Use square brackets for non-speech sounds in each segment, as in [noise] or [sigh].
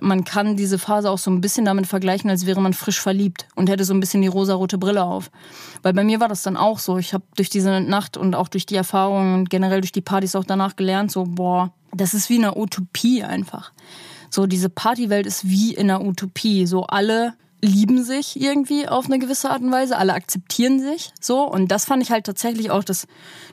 man kann diese Phase auch so ein bisschen damit vergleichen, als wäre man frisch verliebt und hätte so ein bisschen die rosarote Brille auf. Weil bei mir war das dann auch so. Ich habe durch diese Nacht und auch durch die Erfahrungen und generell durch die Partys auch danach gelernt, so, boah, das ist wie eine Utopie einfach. So, diese Partywelt ist wie in einer Utopie. So, alle lieben sich irgendwie auf eine gewisse Art und Weise, alle akzeptieren sich so. Und das fand ich halt tatsächlich auch das,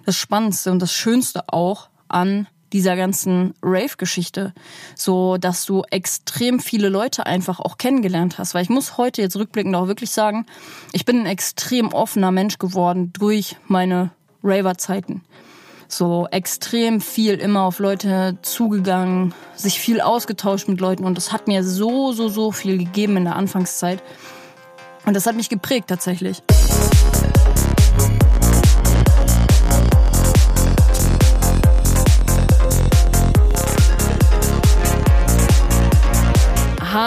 das Spannendste und das Schönste auch an dieser ganzen Rave-Geschichte, so dass du extrem viele Leute einfach auch kennengelernt hast. Weil ich muss heute jetzt rückblickend auch wirklich sagen, ich bin ein extrem offener Mensch geworden durch meine Raver-Zeiten. So extrem viel immer auf Leute zugegangen, sich viel ausgetauscht mit Leuten und das hat mir so, so, so viel gegeben in der Anfangszeit. Und das hat mich geprägt tatsächlich.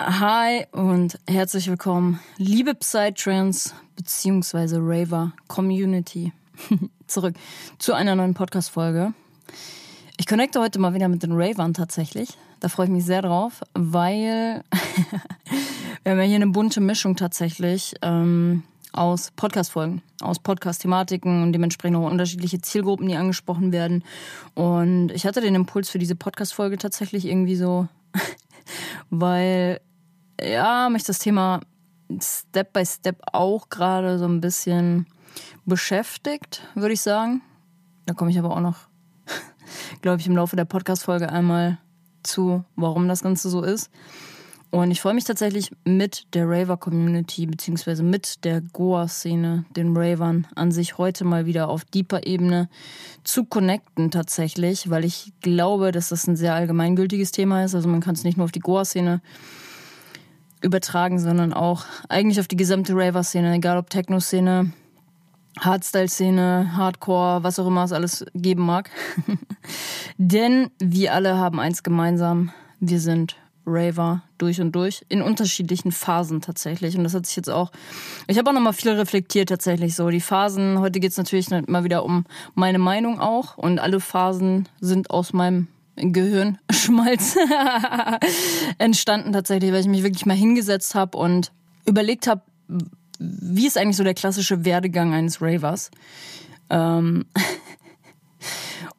Hi und herzlich willkommen, liebe Psytrance bzw. Raver Community. [laughs] Zurück zu einer neuen Podcast-Folge. Ich connecte heute mal wieder mit den Ravern tatsächlich. Da freue ich mich sehr drauf, weil [laughs] wir haben ja hier eine bunte Mischung tatsächlich ähm, aus Podcast-Folgen, aus Podcast-Thematiken und dementsprechend auch unterschiedliche Zielgruppen, die angesprochen werden. Und ich hatte den Impuls für diese Podcast-Folge tatsächlich irgendwie so, weil ja, mich das Thema Step by Step auch gerade so ein bisschen beschäftigt, würde ich sagen. Da komme ich aber auch noch, [laughs] glaube ich, im Laufe der Podcast-Folge einmal zu, warum das Ganze so ist. Und ich freue mich tatsächlich mit der Raver-Community beziehungsweise mit der Goa-Szene, den Ravern an sich heute mal wieder auf deeper Ebene zu connecten tatsächlich, weil ich glaube, dass das ein sehr allgemeingültiges Thema ist. Also man kann es nicht nur auf die Goa-Szene übertragen, sondern auch eigentlich auf die gesamte Raver-Szene, egal ob Techno-Szene, Hardstyle-Szene, Hardcore, was auch immer es alles geben mag. [laughs] Denn wir alle haben eins gemeinsam, wir sind Raver durch und durch, in unterschiedlichen Phasen tatsächlich. Und das hat sich jetzt auch, ich habe auch nochmal viel reflektiert tatsächlich so. Die Phasen, heute geht es natürlich mal wieder um meine Meinung auch. Und alle Phasen sind aus meinem Gehirnschmalz [laughs] entstanden tatsächlich, weil ich mich wirklich mal hingesetzt habe und überlegt habe, wie ist eigentlich so der klassische Werdegang eines Ravers? Ähm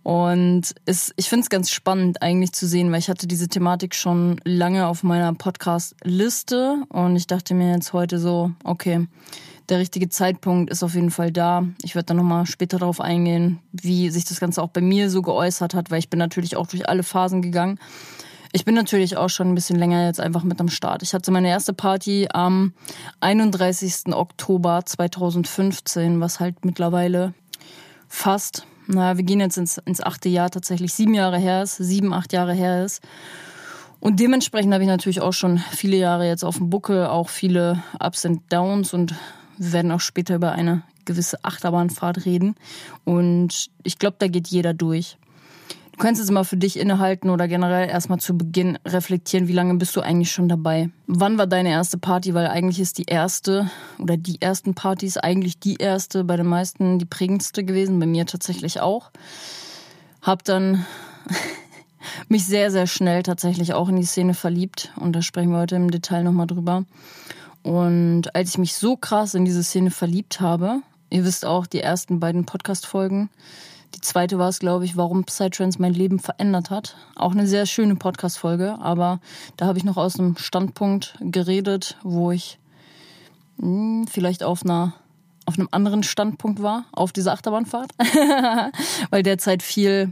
und es, ich finde es ganz spannend eigentlich zu sehen, weil ich hatte diese Thematik schon lange auf meiner Podcast-Liste und ich dachte mir jetzt heute so, okay, der richtige Zeitpunkt ist auf jeden Fall da. Ich werde dann nochmal später darauf eingehen, wie sich das Ganze auch bei mir so geäußert hat, weil ich bin natürlich auch durch alle Phasen gegangen. Ich bin natürlich auch schon ein bisschen länger jetzt einfach mit am Start. Ich hatte meine erste Party am 31. Oktober 2015, was halt mittlerweile fast, naja, wir gehen jetzt ins, ins achte Jahr tatsächlich, sieben Jahre her ist, sieben, acht Jahre her ist. Und dementsprechend habe ich natürlich auch schon viele Jahre jetzt auf dem Buckel, auch viele Ups und Downs und wir werden auch später über eine gewisse Achterbahnfahrt reden. Und ich glaube, da geht jeder durch. Du kannst jetzt mal für dich innehalten oder generell erstmal zu Beginn reflektieren, wie lange bist du eigentlich schon dabei? Wann war deine erste Party? Weil eigentlich ist die erste oder die ersten Partys eigentlich die erste, bei den meisten die prägendste gewesen, bei mir tatsächlich auch. Hab dann [laughs] mich sehr, sehr schnell tatsächlich auch in die Szene verliebt und da sprechen wir heute im Detail nochmal drüber. Und als ich mich so krass in diese Szene verliebt habe, ihr wisst auch, die ersten beiden Podcast-Folgen, die zweite war es, glaube ich, warum Psytrance mein Leben verändert hat. Auch eine sehr schöne Podcast-Folge, aber da habe ich noch aus einem Standpunkt geredet, wo ich hm, vielleicht auf einer auf einem anderen Standpunkt war auf dieser Achterbahnfahrt, [laughs] weil derzeit viel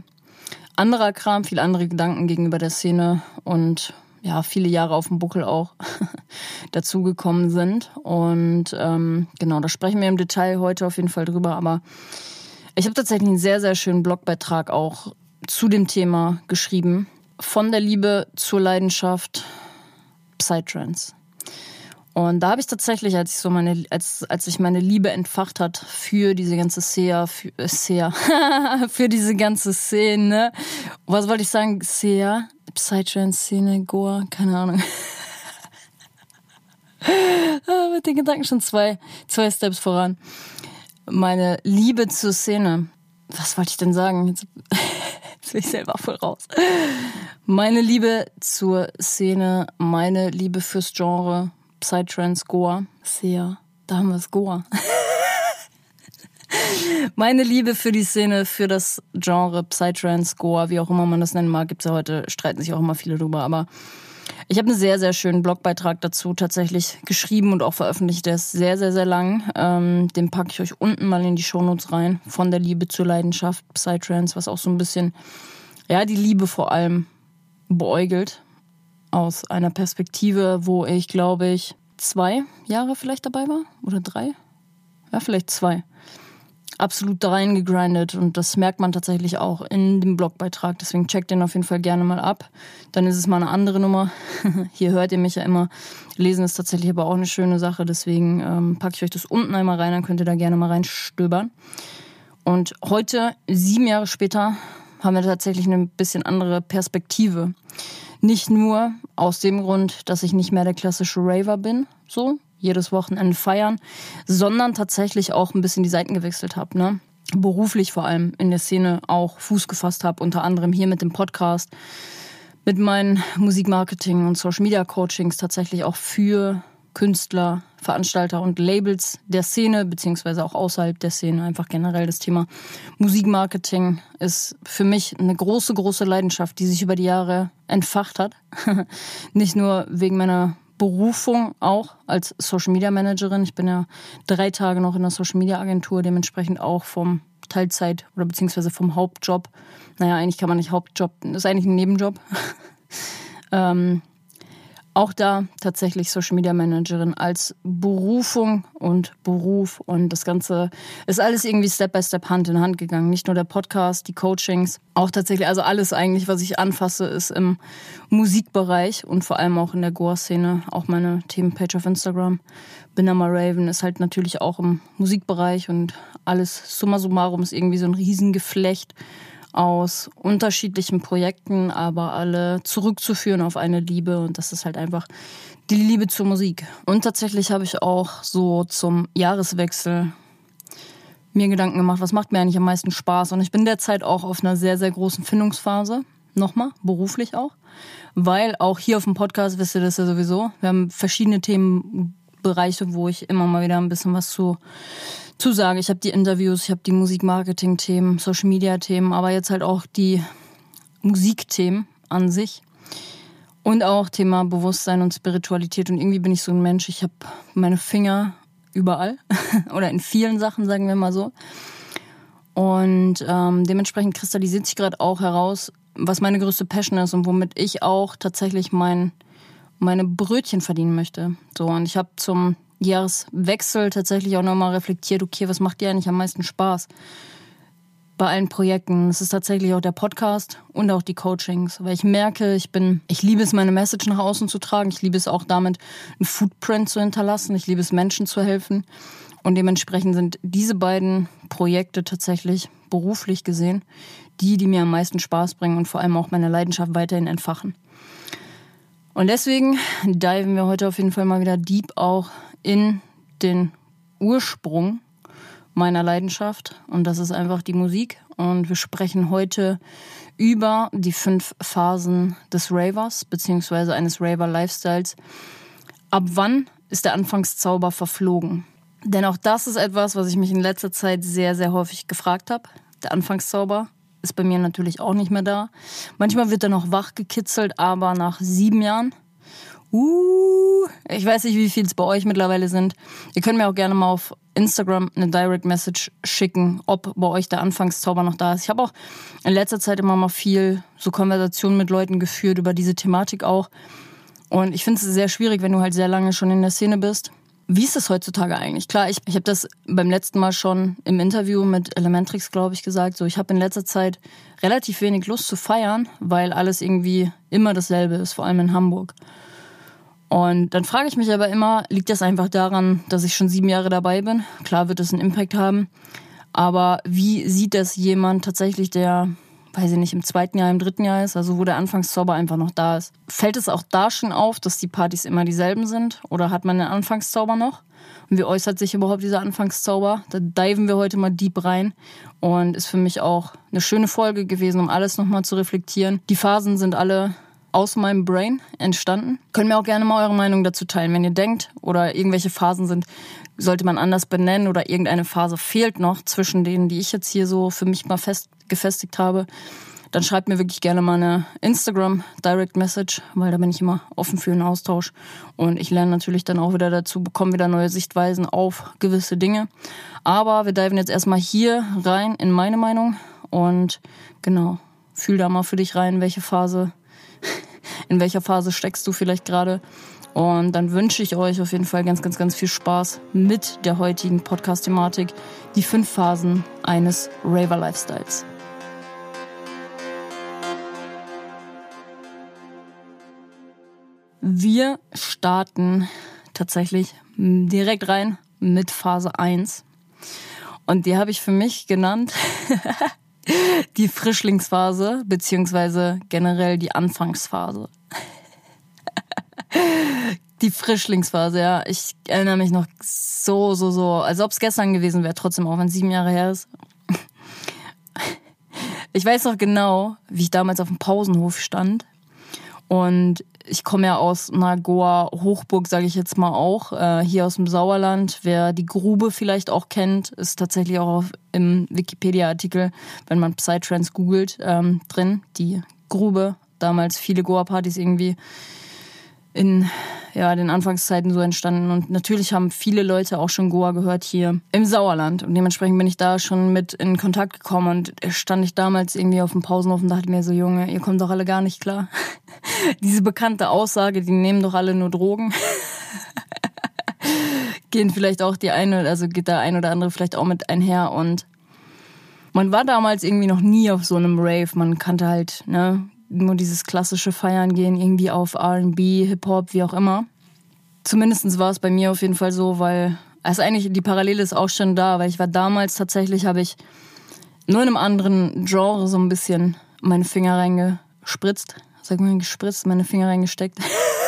anderer Kram, viel andere Gedanken gegenüber der Szene und ja, viele Jahre auf dem Buckel auch [laughs] dazugekommen sind. Und ähm, genau, da sprechen wir im Detail heute auf jeden Fall drüber. Aber ich habe tatsächlich einen sehr, sehr schönen Blogbeitrag auch zu dem Thema geschrieben. Von der Liebe zur Leidenschaft Psytrance. Und da habe ich tatsächlich, als ich so meine, als, als ich meine Liebe entfacht hat für diese ganze Szene, für, äh, Szene, [laughs] für diese ganze Szene, was wollte ich sagen? Szene, Psytrance-Szene, Goa, keine Ahnung. [laughs] Ah, mit den Gedanken schon zwei, zwei Steps voran. Meine Liebe zur Szene. Was wollte ich denn sagen? Jetzt, [laughs] jetzt bin ich selber voll raus. Meine Liebe zur Szene, meine Liebe fürs Genre, Psytrance, Goa. Sehr. Da haben wir es, Goa. [laughs] Meine Liebe für die Szene, für das Genre Psytrance, Goa, wie auch immer man das nennen mag, gibt es ja heute, streiten sich auch immer viele drüber, aber ich habe einen sehr, sehr schönen Blogbeitrag dazu tatsächlich geschrieben und auch veröffentlicht. Der ist sehr, sehr, sehr lang. Ähm, den packe ich euch unten mal in die Shownotes rein. Von der Liebe zur Leidenschaft, Psytrance, was auch so ein bisschen, ja, die Liebe vor allem beäugelt aus einer Perspektive, wo ich, glaube ich, zwei Jahre vielleicht dabei war oder drei. Ja, vielleicht zwei. Absolut da reingegrindet und das merkt man tatsächlich auch in dem Blogbeitrag. Deswegen checkt den auf jeden Fall gerne mal ab. Dann ist es mal eine andere Nummer. [laughs] Hier hört ihr mich ja immer. Lesen ist tatsächlich aber auch eine schöne Sache. Deswegen ähm, packe ich euch das unten einmal rein, dann könnt ihr da gerne mal reinstöbern. Und heute, sieben Jahre später, haben wir tatsächlich eine bisschen andere Perspektive nicht nur aus dem Grund, dass ich nicht mehr der klassische Raver bin, so jedes Wochenende feiern, sondern tatsächlich auch ein bisschen die Seiten gewechselt habe, ne? Beruflich vor allem in der Szene auch Fuß gefasst habe, unter anderem hier mit dem Podcast, mit meinen Musikmarketing und Social Media Coachings tatsächlich auch für Künstler, Veranstalter und Labels der Szene, beziehungsweise auch außerhalb der Szene. Einfach generell das Thema Musikmarketing ist für mich eine große, große Leidenschaft, die sich über die Jahre entfacht hat. [laughs] Nicht nur wegen meiner Berufung auch als Social Media Managerin. Ich bin ja drei Tage noch in der Social Media Agentur, dementsprechend auch vom Teilzeit oder beziehungsweise vom Hauptjob. Naja, eigentlich kann man nicht Hauptjob, das ist eigentlich ein Nebenjob. [laughs] ähm, auch da tatsächlich Social Media Managerin als Berufung und Beruf und das Ganze ist alles irgendwie Step by Step Hand in Hand gegangen. Nicht nur der Podcast, die Coachings, auch tatsächlich, also alles eigentlich, was ich anfasse, ist im Musikbereich und vor allem auch in der Goa-Szene. Auch meine Themenpage auf Instagram, Binama Raven, ist halt natürlich auch im Musikbereich und alles summa summarum ist irgendwie so ein Riesengeflecht aus unterschiedlichen Projekten, aber alle zurückzuführen auf eine Liebe und das ist halt einfach die Liebe zur Musik. Und tatsächlich habe ich auch so zum Jahreswechsel mir Gedanken gemacht, was macht mir eigentlich am meisten Spaß und ich bin derzeit auch auf einer sehr, sehr großen Findungsphase. Nochmal, beruflich auch. Weil auch hier auf dem Podcast wisst ihr das ja sowieso. Wir haben verschiedene Themenbereiche, wo ich immer mal wieder ein bisschen was zu Zusage. Ich habe die Interviews, ich habe die Musikmarketing-Themen, Social-Media-Themen, aber jetzt halt auch die Musikthemen an sich. Und auch Thema Bewusstsein und Spiritualität. Und irgendwie bin ich so ein Mensch, ich habe meine Finger überall [laughs] oder in vielen Sachen, sagen wir mal so. Und ähm, dementsprechend kristallisiert sich gerade auch heraus, was meine größte Passion ist und womit ich auch tatsächlich mein, meine Brötchen verdienen möchte. So, und ich habe zum Jahreswechsel tatsächlich auch nochmal reflektiert, okay, was macht dir eigentlich am meisten Spaß bei allen Projekten? Es ist tatsächlich auch der Podcast und auch die Coachings, weil ich merke, ich bin, ich liebe es, meine Message nach außen zu tragen. Ich liebe es auch damit, einen Footprint zu hinterlassen. Ich liebe es, Menschen zu helfen. Und dementsprechend sind diese beiden Projekte tatsächlich beruflich gesehen die, die mir am meisten Spaß bringen und vor allem auch meine Leidenschaft weiterhin entfachen. Und deswegen diven wir heute auf jeden Fall mal wieder deep auch in den Ursprung meiner Leidenschaft und das ist einfach die Musik. Und wir sprechen heute über die fünf Phasen des Ravers beziehungsweise eines Raver-Lifestyles. Ab wann ist der Anfangszauber verflogen? Denn auch das ist etwas, was ich mich in letzter Zeit sehr, sehr häufig gefragt habe. Der Anfangszauber ist bei mir natürlich auch nicht mehr da. Manchmal wird er noch wach gekitzelt, aber nach sieben Jahren Uh, ich weiß nicht, wie viel es bei euch mittlerweile sind. Ihr könnt mir auch gerne mal auf Instagram eine Direct Message schicken, ob bei euch der Anfangszauber noch da ist. Ich habe auch in letzter Zeit immer mal viel so Konversationen mit Leuten geführt über diese Thematik auch. Und ich finde es sehr schwierig, wenn du halt sehr lange schon in der Szene bist. Wie ist das heutzutage eigentlich? Klar, ich, ich habe das beim letzten Mal schon im Interview mit Elementrix, glaube ich, gesagt. So, ich habe in letzter Zeit relativ wenig Lust zu feiern, weil alles irgendwie immer dasselbe ist, vor allem in Hamburg. Und dann frage ich mich aber immer, liegt das einfach daran, dass ich schon sieben Jahre dabei bin? Klar wird das einen Impact haben. Aber wie sieht das jemand tatsächlich, der weiß ich nicht, im zweiten Jahr, im dritten Jahr ist, also wo der Anfangszauber einfach noch da ist. Fällt es auch da schon auf, dass die Partys immer dieselben sind? Oder hat man den Anfangszauber noch? Und wie äußert sich überhaupt dieser Anfangszauber? Da diven wir heute mal deep rein und ist für mich auch eine schöne Folge gewesen, um alles nochmal zu reflektieren. Die Phasen sind alle aus meinem Brain entstanden. Könnt mir auch gerne mal eure Meinung dazu teilen, wenn ihr denkt oder irgendwelche Phasen sind, sollte man anders benennen oder irgendeine Phase fehlt noch zwischen denen, die ich jetzt hier so für mich mal fest gefestigt habe, dann schreibt mir wirklich gerne mal eine Instagram Direct Message, weil da bin ich immer offen für einen Austausch. Und ich lerne natürlich dann auch wieder dazu, bekomme wieder neue Sichtweisen auf gewisse Dinge. Aber wir diven jetzt erstmal hier rein in meine Meinung und genau, fühl da mal für dich rein, welche Phase, in welcher Phase steckst du vielleicht gerade. Und dann wünsche ich euch auf jeden Fall ganz, ganz, ganz viel Spaß mit der heutigen Podcast-Thematik, die fünf Phasen eines Raver-Lifestyles. Wir starten tatsächlich direkt rein mit Phase 1. Und die habe ich für mich genannt [laughs] [laughs] die Frischlingsphase, beziehungsweise generell die Anfangsphase. [laughs] die Frischlingsphase, ja. Ich erinnere mich noch so, so, so, als ob es gestern gewesen wäre, trotzdem auch wenn es sieben Jahre her ist. [laughs] Ich weiß noch genau, wie ich damals auf dem Pausenhof stand und ich komme ja aus einer Goa-Hochburg, sage ich jetzt mal auch, äh, hier aus dem Sauerland. Wer die Grube vielleicht auch kennt, ist tatsächlich auch im Wikipedia-Artikel, wenn man Psytrance googelt, ähm, drin. Die Grube, damals viele Goa-Partys irgendwie in ja, den Anfangszeiten so entstanden. Und natürlich haben viele Leute auch schon Goa gehört hier im Sauerland. Und dementsprechend bin ich da schon mit in Kontakt gekommen. Und stand ich damals irgendwie auf dem Pausenhof und dachte mir so, Junge, ihr kommt doch alle gar nicht klar. [laughs] Diese bekannte Aussage, die nehmen doch alle nur Drogen. [laughs] Gehen vielleicht auch die eine, also geht da ein oder andere vielleicht auch mit einher. Und man war damals irgendwie noch nie auf so einem Rave. Man kannte halt, ne, nur dieses klassische Feiern gehen, irgendwie auf RB, Hip-Hop, wie auch immer. Zumindest war es bei mir auf jeden Fall so, weil, also eigentlich die Parallele ist auch schon da, weil ich war damals tatsächlich, habe ich nur in einem anderen Genre so ein bisschen meine Finger reingespritzt. Sag mal, gespritzt, meine Finger reingesteckt. [laughs]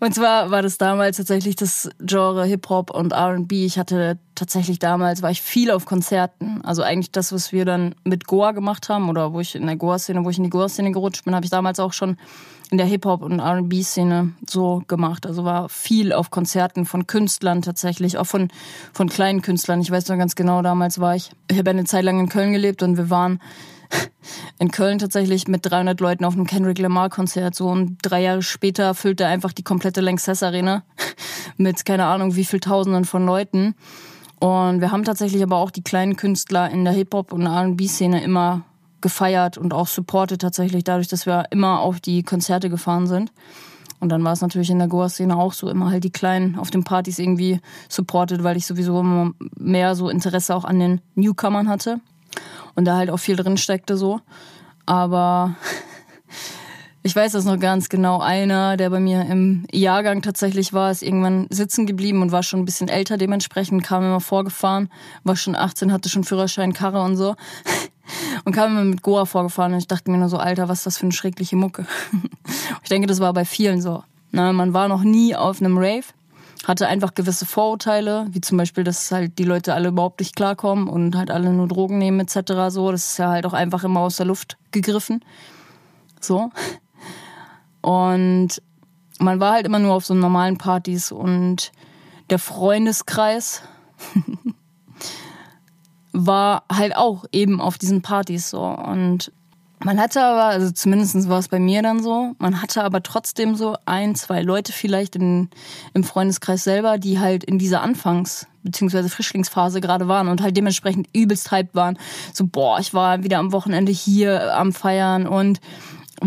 und zwar war das damals tatsächlich das Genre Hip-Hop und R&B. Ich hatte tatsächlich damals, war ich viel auf Konzerten. Also eigentlich das, was wir dann mit Goa gemacht haben oder wo ich in der Goa-Szene, wo ich in die Goa-Szene gerutscht bin, habe ich damals auch schon in der Hip-Hop und R&B-Szene so gemacht. Also war viel auf Konzerten von Künstlern tatsächlich, auch von, von kleinen Künstlern. Ich weiß noch ganz genau, damals war ich, ich habe eine Zeit lang in Köln gelebt und wir waren [laughs] in Köln tatsächlich mit 300 Leuten auf einem Kendrick Lamar Konzert so und drei Jahre später füllte einfach die komplette Lanxess Arena [laughs] mit keine Ahnung wie viel Tausenden von Leuten und wir haben tatsächlich aber auch die kleinen Künstler in der Hip Hop und R&B Szene immer gefeiert und auch supportet tatsächlich dadurch, dass wir immer auf die Konzerte gefahren sind. Und dann war es natürlich in der Goa-Szene auch so, immer halt die Kleinen auf den Partys irgendwie supportet, weil ich sowieso immer mehr so Interesse auch an den Newcomern hatte und da halt auch viel drin steckte so. Aber [laughs] ich weiß das noch ganz genau. Einer, der bei mir im Jahrgang tatsächlich war, ist irgendwann sitzen geblieben und war schon ein bisschen älter. Dementsprechend kam immer vorgefahren, war schon 18, hatte schon Führerschein, Karre und so. [laughs] Und kam immer mit Goa vorgefahren und ich dachte mir nur so, Alter, was ist das für eine schreckliche Mucke. [laughs] Ich denke, das war bei vielen so. Na, man war noch nie auf einem Rave hatte einfach gewisse Vorurteile, wie zum Beispiel, dass halt die Leute alle überhaupt nicht klarkommen und halt alle nur Drogen nehmen etc. So, das ist ja halt auch einfach immer aus der Luft gegriffen. So. Und man war halt immer nur auf so normalen Partys und der Freundeskreis [laughs] war halt auch eben auf diesen Partys so und Man hatte aber, also zumindest war es bei mir dann so, man hatte aber trotzdem so ein, zwei Leute vielleicht in, im Freundeskreis selber, die halt in dieser Anfangs- bzw. Frischlingsphase gerade waren und halt dementsprechend übelst hyped waren. So, boah, ich war wieder am Wochenende hier am Feiern und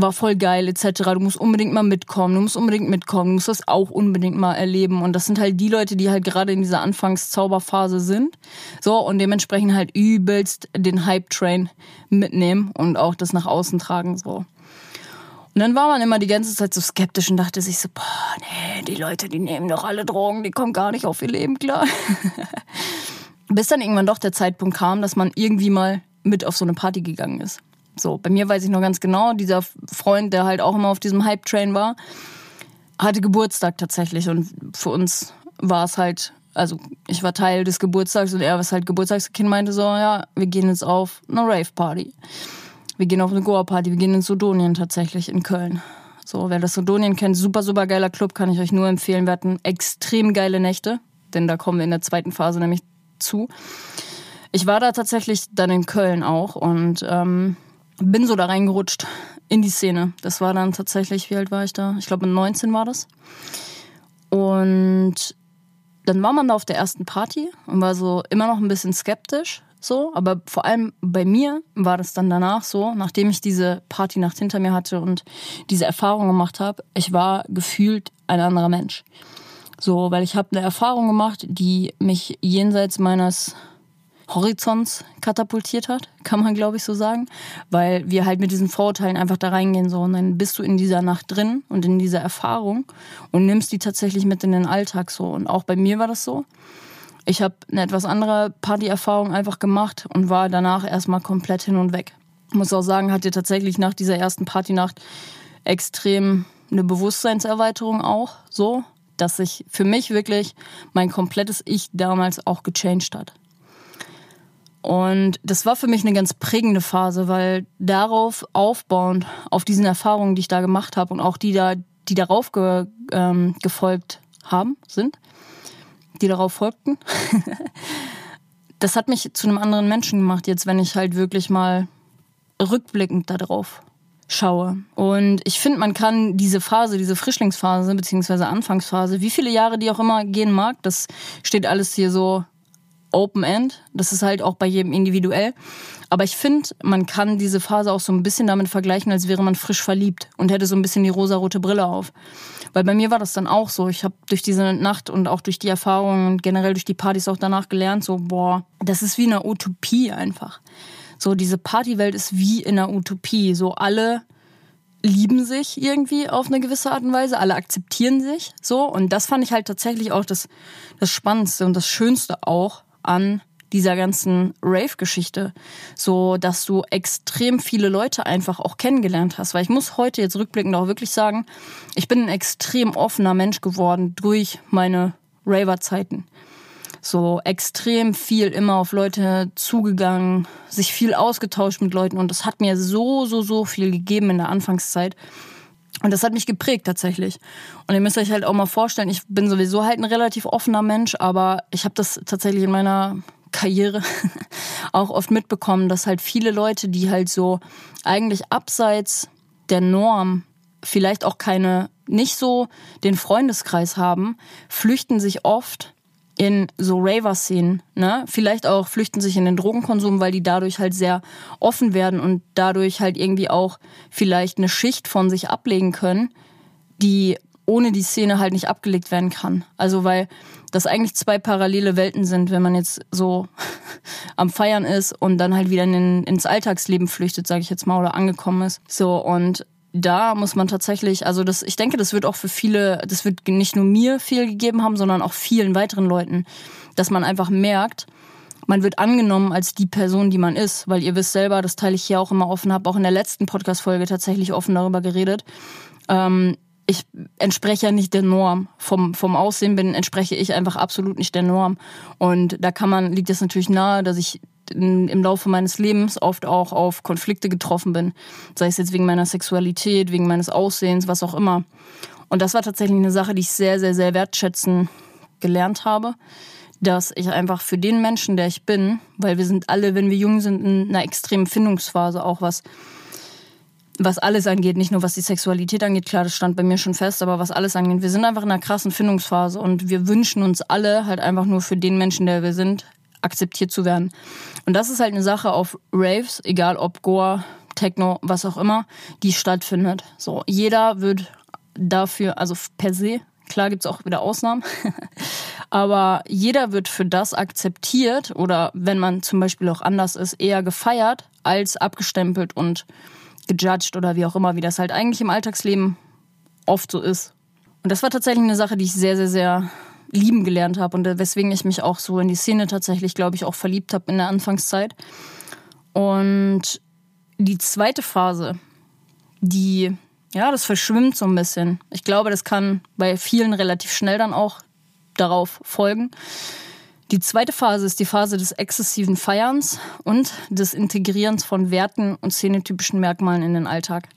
war voll geil etc. Du musst unbedingt mal mitkommen, du musst unbedingt mitkommen, du musst das auch unbedingt mal erleben. Und das sind halt die Leute, die halt gerade in dieser Anfangszauberphase sind. So, und dementsprechend halt übelst den Hype-Train mitnehmen und auch das nach außen tragen. So. Und dann war man immer die ganze Zeit so skeptisch und dachte sich so, boah, nee, die Leute, die nehmen doch alle Drogen, die kommen gar nicht auf ihr Leben klar. [laughs] Bis dann irgendwann doch der Zeitpunkt kam, dass man irgendwie mal mit auf so eine Party gegangen ist. So, bei mir weiß ich noch ganz genau, dieser Freund, der halt auch immer auf diesem Hype-Train war, hatte Geburtstag tatsächlich und für uns war es halt, also ich war Teil des Geburtstags und er was halt Geburtstagskind meinte so, ja, wir gehen jetzt auf eine Rave-Party. Wir gehen auf eine Goa-Party, wir gehen ins Sudonien tatsächlich in Köln. So, wer das Sudonien kennt, super, super geiler Club, kann ich euch nur empfehlen. Wir hatten extrem geile Nächte, denn da kommen wir in der zweiten Phase nämlich zu. Ich war da tatsächlich dann in Köln auch und ähm, bin so da reingerutscht in die Szene. Das war dann tatsächlich, wie alt war ich da? Ich glaube, mit 19 war das. Und dann war man da auf der ersten Party und war so immer noch ein bisschen skeptisch, so. Aber vor allem bei mir war das dann danach so, nachdem ich diese Partynacht hinter mir hatte und diese Erfahrung gemacht habe, ich war gefühlt ein anderer Mensch. So, weil ich habe eine Erfahrung gemacht, die mich jenseits meines Horizonts katapultiert hat, kann man glaube ich so sagen, weil wir halt mit diesen Vorurteilen einfach da reingehen so und dann bist du in dieser Nacht drin und in dieser Erfahrung und nimmst die tatsächlich mit in den Alltag so und auch bei mir war das so. Ich habe eine etwas andere Partyerfahrung einfach gemacht und war danach erstmal komplett hin und weg. Muss auch sagen, hatte tatsächlich nach dieser ersten Partynacht extrem eine Bewusstseinserweiterung auch so, dass sich für mich wirklich mein komplettes Ich damals auch gechanged hat. Und das war für mich eine ganz prägende Phase, weil darauf aufbauend, auf diesen Erfahrungen, die ich da gemacht habe und auch die da, die darauf ge, ähm, gefolgt haben, sind, die darauf folgten, [laughs] das hat mich zu einem anderen Menschen gemacht, jetzt wenn ich halt wirklich mal rückblickend darauf schaue. Und ich finde, man kann diese Phase, diese Frischlingsphase beziehungsweise Anfangsphase, wie viele Jahre die auch immer gehen mag, das steht alles hier so Open End. Das ist halt auch bei jedem individuell. Aber ich finde, man kann diese Phase auch so ein bisschen damit vergleichen, als wäre man frisch verliebt und hätte so ein bisschen die rosarote Brille auf. Weil bei mir war das dann auch so. Ich habe durch diese Nacht und auch durch die Erfahrungen und generell durch die Partys auch danach gelernt, so, boah, das ist wie eine Utopie einfach. So, diese Partywelt ist wie in einer Utopie. So, alle lieben sich irgendwie auf eine gewisse Art und Weise, alle akzeptieren sich so. Und das fand ich halt tatsächlich auch das, das Spannendste und das Schönste auch an dieser ganzen Rave-Geschichte, so dass du extrem viele Leute einfach auch kennengelernt hast. Weil ich muss heute jetzt rückblickend auch wirklich sagen, ich bin ein extrem offener Mensch geworden durch meine Raver-Zeiten. So extrem viel immer auf Leute zugegangen, sich viel ausgetauscht mit Leuten und das hat mir so, so, so viel gegeben in der Anfangszeit. Und das hat mich geprägt tatsächlich. Und ihr müsst euch halt auch mal vorstellen, ich bin sowieso halt ein relativ offener Mensch, aber ich habe das tatsächlich in meiner Karriere [laughs] auch oft mitbekommen, dass halt viele Leute, die halt so eigentlich abseits der Norm vielleicht auch keine, nicht so den Freundeskreis haben, flüchten sich oft in so Raver-Szenen, ne? Vielleicht auch flüchten sich in den Drogenkonsum, weil die dadurch halt sehr offen werden und dadurch halt irgendwie auch vielleicht eine Schicht von sich ablegen können, die ohne die Szene halt nicht abgelegt werden kann. Also weil das eigentlich zwei parallele Welten sind, wenn man jetzt so [laughs] am Feiern ist und dann halt wieder in ins Alltagsleben flüchtet, sage ich jetzt mal, oder angekommen ist. So und da muss man tatsächlich, also das, ich denke, das wird auch für viele, das wird nicht nur mir viel gegeben haben, sondern auch vielen weiteren Leuten, dass man einfach merkt, man wird angenommen als die Person, die man ist, weil ihr wisst selber, das teile ich hier auch immer offen, habe auch in der letzten Podcast-Folge tatsächlich offen darüber geredet. Ähm, ich entspreche ja nicht der Norm. Vom, vom Aussehen bin, entspreche ich einfach absolut nicht der Norm. Und da kann man, liegt es natürlich nahe, dass ich in, im Laufe meines Lebens oft auch auf Konflikte getroffen bin. Sei es jetzt wegen meiner Sexualität, wegen meines Aussehens, was auch immer. Und das war tatsächlich eine Sache, die ich sehr, sehr, sehr wertschätzen gelernt habe. Dass ich einfach für den Menschen, der ich bin, weil wir sind alle, wenn wir jung sind, in einer extremen Findungsphase, auch was was alles angeht, nicht nur was die Sexualität angeht, klar, das stand bei mir schon fest, aber was alles angeht. Wir sind einfach in einer krassen Findungsphase und wir wünschen uns alle halt einfach nur für den Menschen, der wir sind, akzeptiert zu werden. Und das ist halt eine Sache auf Raves, egal ob Goa, Techno, was auch immer, die stattfindet. So, jeder wird dafür, also per se, klar gibt's auch wieder Ausnahmen, [laughs] aber jeder wird für das akzeptiert oder wenn man zum Beispiel auch anders ist, eher gefeiert als abgestempelt und gejudged oder wie auch immer, wie das halt eigentlich im Alltagsleben oft so ist. Und das war tatsächlich eine Sache, die ich sehr, sehr, sehr lieben gelernt habe und weswegen ich mich auch so in die Szene tatsächlich, glaube ich, auch verliebt habe in der Anfangszeit. Und die zweite Phase, die, ja, das verschwimmt so ein bisschen. Ich glaube, das kann bei vielen relativ schnell dann auch darauf folgen. Die zweite Phase ist die Phase des exzessiven Feierns und des Integrierens von Werten und szenetypischen Merkmalen in den Alltag.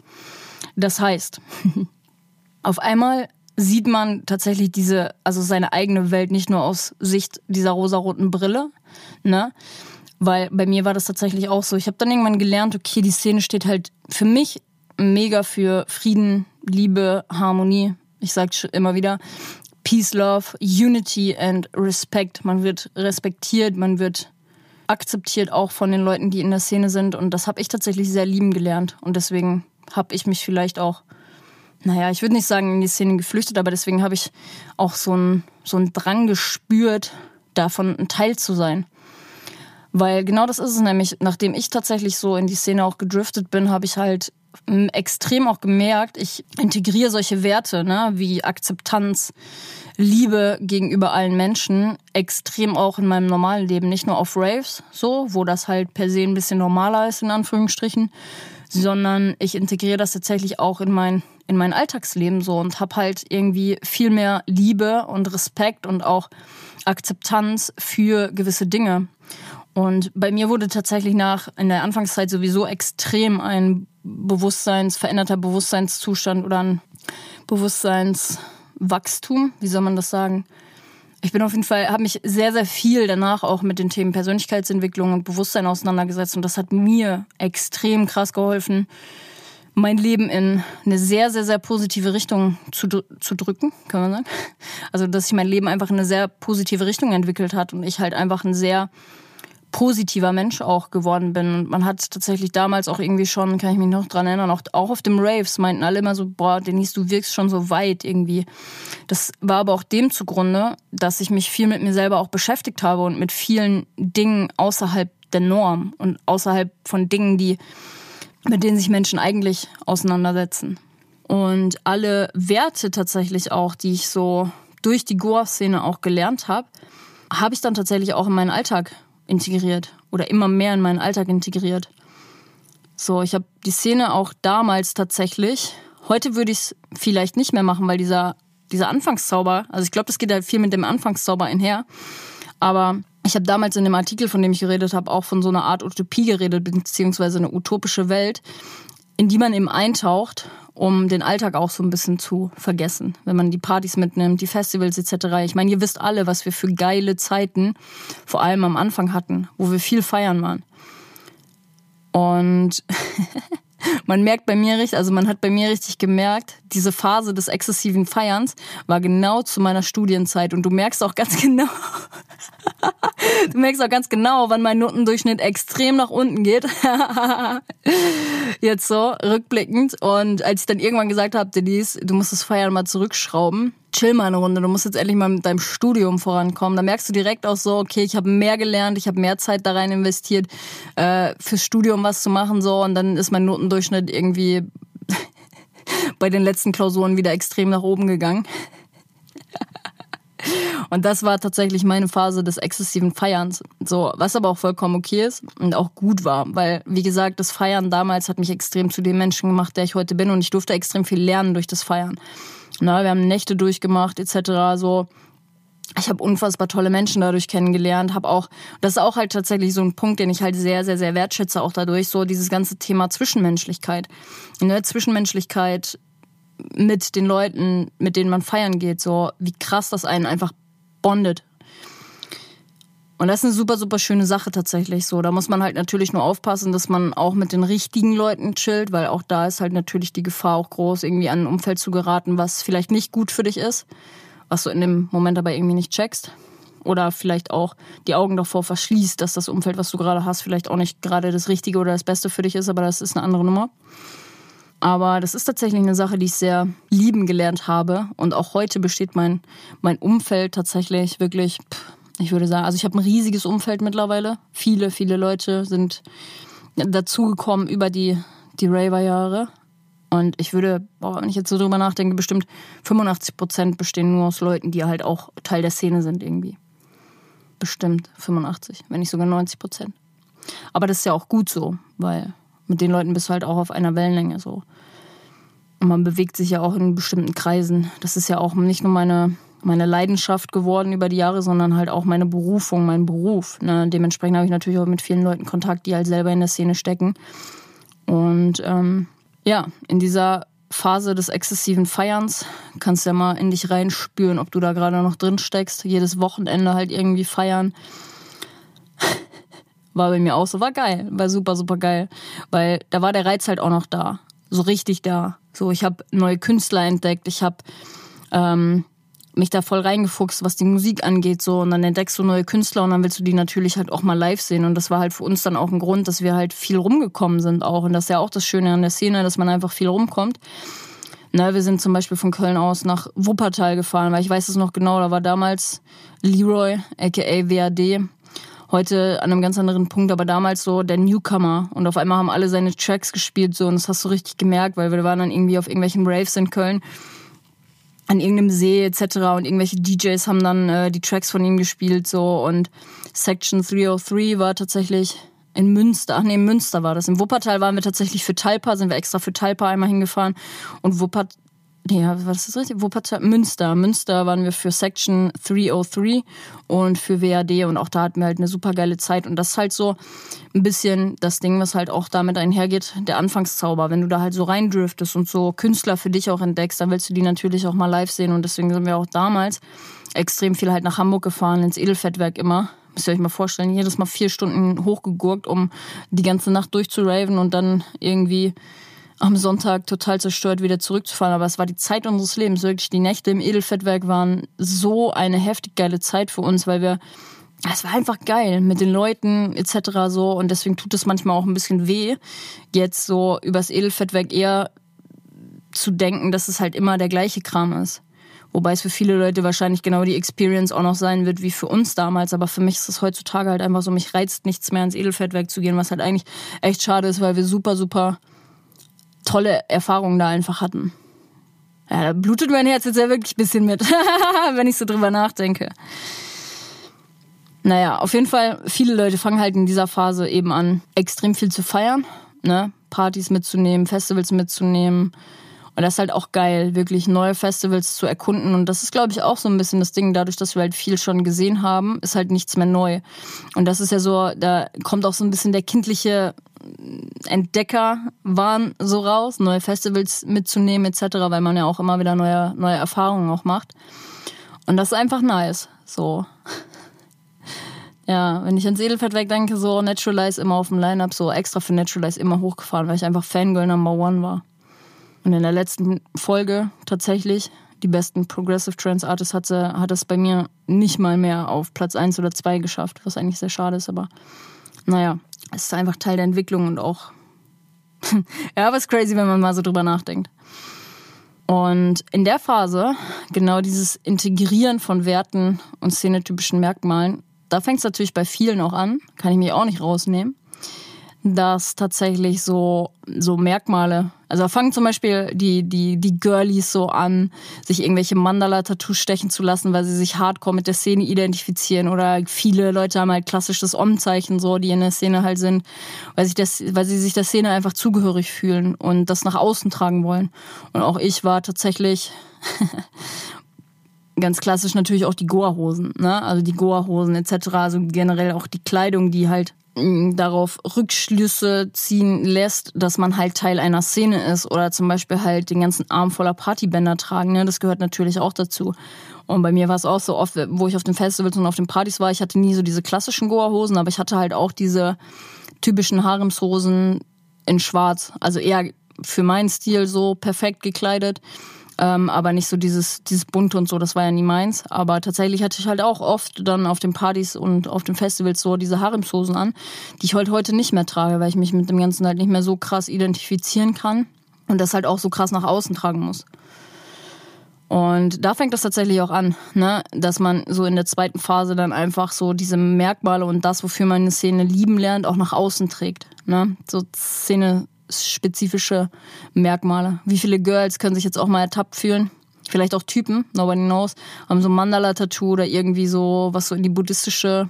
Das heißt, [laughs] auf einmal sieht man tatsächlich diese, also seine eigene Welt nicht nur aus Sicht dieser rosaroten Brille, ne? Weil bei mir war das tatsächlich auch so. Ich habe dann irgendwann gelernt, okay, die Szene steht halt für mich mega für Frieden, Liebe, Harmonie. Ich sage immer wieder, Peace, Love, Unity and Respect. Man wird respektiert, man wird akzeptiert auch von den Leuten, die in der Szene sind. Und das habe ich tatsächlich sehr lieben gelernt. Und deswegen habe ich mich vielleicht auch, naja, ich würde nicht sagen in die Szene geflüchtet, aber deswegen habe ich auch so einen so Drang gespürt, davon ein Teil zu sein. Weil genau das ist es nämlich, nachdem ich tatsächlich so in die Szene auch gedriftet bin, habe ich halt extrem auch gemerkt, ich integriere solche Werte, ne, wie Akzeptanz, Liebe gegenüber allen Menschen, extrem auch in meinem normalen Leben. Nicht nur auf Raves, so, wo das halt per se ein bisschen normaler ist, in Anführungsstrichen, sondern ich integriere das tatsächlich auch in mein, in mein Alltagsleben so und habe halt irgendwie viel mehr Liebe und Respekt und auch Akzeptanz für gewisse Dinge. Und bei mir wurde tatsächlich nach in der Anfangszeit sowieso extrem ein Bewusstseins, veränderter Bewusstseinszustand oder ein Bewusstseinswachstum, wie soll man das sagen? Ich bin auf jeden Fall, habe mich sehr, sehr viel danach auch mit den Themen Persönlichkeitsentwicklung und Bewusstsein auseinandergesetzt und das hat mir extrem krass geholfen, mein Leben in eine sehr, sehr, sehr positive Richtung zu, zu drücken, kann man sagen. Also, dass sich mein Leben einfach in eine sehr positive Richtung entwickelt hat und ich halt einfach ein sehr positiver Mensch auch geworden bin. Und man hat tatsächlich damals auch irgendwie schon, kann ich mich noch dran erinnern, auch, auch auf dem Raves meinten alle immer so, boah, Denise, du wirkst schon so weit irgendwie. Das war aber auch dem zugrunde, dass ich mich viel mit mir selber auch beschäftigt habe und mit vielen Dingen außerhalb der Norm und außerhalb von Dingen, die, mit denen sich Menschen eigentlich auseinandersetzen. Und alle Werte tatsächlich auch, die ich so durch die Goa-Szene auch gelernt habe, habe ich dann tatsächlich auch in meinen Alltag integriert oder immer mehr in meinen Alltag integriert. So, ich habe die Szene auch damals tatsächlich. Heute würde ich es vielleicht nicht mehr machen, weil dieser, dieser Anfangszauber, also ich glaube, das geht halt viel mit dem Anfangszauber einher. Aber ich habe damals in dem Artikel, von dem ich geredet habe, auch von so einer Art Utopie geredet, beziehungsweise eine utopische Welt, in die man eben eintaucht, um den Alltag auch so ein bisschen zu vergessen. Wenn man die Partys mitnimmt, die Festivals etc. Ich meine, ihr wisst alle, was wir für geile Zeiten vor allem am Anfang hatten, wo wir viel feiern waren. Und [laughs] man merkt bei mir richtig, also man hat bei mir richtig gemerkt, diese Phase des exzessiven Feierns war genau zu meiner Studienzeit und du merkst auch ganz [laughs] genau, du merkst auch ganz genau, wann mein Notendurchschnitt extrem nach unten geht. [laughs] Jetzt so, rückblickend. Und als ich dann irgendwann gesagt habe, Denise, du musst das Feiern mal zurückschrauben, chill mal eine Runde, du musst jetzt endlich mal mit deinem Studium vorankommen. Da merkst du direkt auch so, okay, ich habe mehr gelernt, ich habe mehr Zeit da rein investiert, äh, fürs Studium was zu machen so und dann ist mein Notendurchschnitt irgendwie bei den letzten Klausuren wieder extrem nach oben gegangen. Und das war tatsächlich meine Phase des exzessiven Feierns. So, was aber auch vollkommen okay ist und auch gut war, weil, wie gesagt, das Feiern damals hat mich extrem zu dem Menschen gemacht, der ich heute bin und ich durfte extrem viel lernen durch das Feiern. Na, wir haben Nächte durchgemacht, etc. So, ich habe unfassbar tolle Menschen dadurch kennengelernt, habe auch, das ist auch halt tatsächlich so ein Punkt, den ich halt sehr, sehr, sehr wertschätze, auch dadurch, so dieses ganze Thema Zwischenmenschlichkeit. Ne, Zwischenmenschlichkeit mit den Leuten, mit denen man feiern geht, so wie krass das einen einfach bondet. Und das ist eine super, super schöne Sache tatsächlich so. Da muss man halt natürlich nur aufpassen, dass man auch mit den richtigen Leuten chillt, weil auch da ist halt natürlich die Gefahr auch groß, irgendwie an ein Umfeld zu geraten, was vielleicht nicht gut für dich ist, was du in dem Moment aber irgendwie nicht checkst. Oder vielleicht auch die Augen davor verschließt, dass das Umfeld, was du gerade hast, vielleicht auch nicht gerade das Richtige oder das Beste für dich ist, aber das ist eine andere Nummer. Aber das ist tatsächlich eine Sache, die ich sehr lieben gelernt habe. Und auch heute besteht mein, mein Umfeld tatsächlich wirklich, ich würde sagen, also ich habe ein riesiges Umfeld mittlerweile. Viele, viele Leute sind dazugekommen über die, die Raver-Jahre. Und ich würde, boah, wenn ich jetzt so drüber nachdenke, bestimmt 85 Prozent bestehen nur aus Leuten, die halt auch Teil der Szene sind irgendwie. Bestimmt 85, wenn nicht sogar 90 Prozent. Aber das ist ja auch gut so, weil mit den Leuten bist du halt auch auf einer Wellenlänge so. Und man bewegt sich ja auch in bestimmten Kreisen. Das ist ja auch nicht nur meine, meine Leidenschaft geworden über die Jahre, sondern halt auch meine Berufung, mein Beruf. Ne? Dementsprechend habe ich natürlich auch mit vielen Leuten Kontakt, die halt selber in der Szene stecken. Und ähm, ja, in dieser Phase des exzessiven Feierns kannst du ja mal in dich reinspüren, ob du da gerade noch drin steckst. Jedes Wochenende halt irgendwie feiern. [laughs] War bei mir auch so, war geil, war super, super geil. Weil da war der Reiz halt auch noch da. So richtig da. So, ich habe neue Künstler entdeckt, ich habe ähm, mich da voll reingefuchst, was die Musik angeht, so. Und dann entdeckst du neue Künstler und dann willst du die natürlich halt auch mal live sehen. Und das war halt für uns dann auch ein Grund, dass wir halt viel rumgekommen sind auch. Und das ist ja auch das Schöne an der Szene, dass man einfach viel rumkommt. Na, wir sind zum Beispiel von Köln aus nach Wuppertal gefahren, weil ich weiß es noch genau, da war damals Leroy, aka WAD, heute an einem ganz anderen Punkt, aber damals so der Newcomer. Und auf einmal haben alle seine Tracks gespielt so und das hast du richtig gemerkt, weil wir waren dann irgendwie auf irgendwelchen Raves in Köln an irgendeinem See etc. und irgendwelche DJs haben dann äh, die Tracks von ihm gespielt so und Section 303 war tatsächlich in Münster, ach nee, in Münster war das. In Wuppertal waren wir tatsächlich für Talpa, sind wir extra für Talpa einmal hingefahren und Wuppert, Nee, war das das richtig? Wuppertal, Münster. Münster waren wir für Section 303 und für WAD und auch da hatten wir halt eine super geile Zeit und das ist halt so ein bisschen das Ding, was halt auch damit einhergeht, der Anfangszauber. Wenn du da halt so reindriftest und so Künstler für dich auch entdeckst, dann willst du die natürlich auch mal live sehen und deswegen sind wir auch damals extrem viel halt nach Hamburg gefahren, ins Edelfettwerk immer. Müsst ihr euch mal vorstellen, jedes Mal vier Stunden hochgegurkt, um die ganze Nacht durchzuraven und dann irgendwie am Sonntag total zerstört wieder zurückzufahren. Aber es war die Zeit unseres Lebens. Wirklich, die Nächte im Edelfettwerk waren so eine heftig geile Zeit für uns, weil wir es war einfach geil mit den Leuten etc. so und deswegen tut es manchmal auch ein bisschen weh, jetzt so übers Edelfettwerk eher zu denken, dass es halt immer der gleiche Kram ist. Wobei es für viele Leute wahrscheinlich genau die Experience auch noch sein wird wie für uns damals. Aber für mich ist es heutzutage halt einfach so, mich reizt nichts mehr ins Edelfettwerk zu gehen, was halt eigentlich echt schade ist, weil wir super, super tolle Erfahrungen da einfach hatten. Ja, da blutet mein Herz jetzt ja wirklich ein bisschen mit, [laughs] wenn ich so drüber nachdenke. Naja, auf jeden Fall, viele Leute fangen halt in dieser Phase eben an, extrem viel zu feiern, ne? Partys mitzunehmen, Festivals mitzunehmen. Und das ist halt auch geil, wirklich neue Festivals zu erkunden. Und das ist, glaube ich, auch so ein bisschen das Ding, dadurch, dass wir halt viel schon gesehen haben, ist halt nichts mehr neu. Und das ist ja so, da kommt auch so ein bisschen der kindliche Entdecker waren so raus, neue Festivals mitzunehmen etc., weil man ja auch immer wieder neue, neue Erfahrungen auch macht. Und das ist einfach nice. So. Ja, wenn ich ans Edelfettwerk denke, so Naturalize immer auf dem Line-Up, so extra für Naturalize immer hochgefahren, weil ich einfach Fangirl Number One war. Und in der letzten Folge tatsächlich, die besten Progressive Trance Artists hatte, hat es bei mir nicht mal mehr auf Platz 1 oder 2 geschafft, was eigentlich sehr schade ist, aber naja, es ist einfach Teil der Entwicklung und auch, [laughs] ja, aber es ist crazy, wenn man mal so drüber nachdenkt. Und in der Phase, genau dieses Integrieren von Werten und szenetypischen Merkmalen, da fängt es natürlich bei vielen auch an, kann ich mich auch nicht rausnehmen dass tatsächlich so, so Merkmale, also fangen zum Beispiel die, die, die Girlies so an, sich irgendwelche Mandala-Tattoos stechen zu lassen, weil sie sich hardcore mit der Szene identifizieren oder viele Leute haben halt klassisches Om-Zeichen so, die in der Szene halt sind, weil sich das, weil sie sich der Szene einfach zugehörig fühlen und das nach außen tragen wollen. Und auch ich war tatsächlich [laughs] ganz klassisch natürlich auch die Goa-Hosen, ne? Also die Goa-Hosen etc. Also generell auch die Kleidung, die halt darauf Rückschlüsse ziehen lässt, dass man halt Teil einer Szene ist oder zum Beispiel halt den ganzen Arm voller Partybänder tragen. Ne? Das gehört natürlich auch dazu. Und bei mir war es auch so oft, wo ich auf den Festivals und auf den Partys war, ich hatte nie so diese klassischen Goa-Hosen, aber ich hatte halt auch diese typischen Haremshosen in schwarz. Also eher für meinen Stil so perfekt gekleidet. Ähm, aber nicht so dieses, dieses Bunte und so, das war ja nie meins. Aber tatsächlich hatte ich halt auch oft dann auf den Partys und auf den Festivals so diese Haremshosen an, die ich halt heute nicht mehr trage, weil ich mich mit dem Ganzen halt nicht mehr so krass identifizieren kann und das halt auch so krass nach außen tragen muss. Und da fängt das tatsächlich auch an, ne? dass man so in der zweiten Phase dann einfach so diese Merkmale und das, wofür man eine Szene lieben lernt, auch nach außen trägt. Ne? So Szene-spezifische Merkmale. Wie viele Girls können sich jetzt auch mal ertappt fühlen? Vielleicht auch Typen, nobody knows, haben so ein Mandala-Tattoo oder irgendwie so, was so in die buddhistische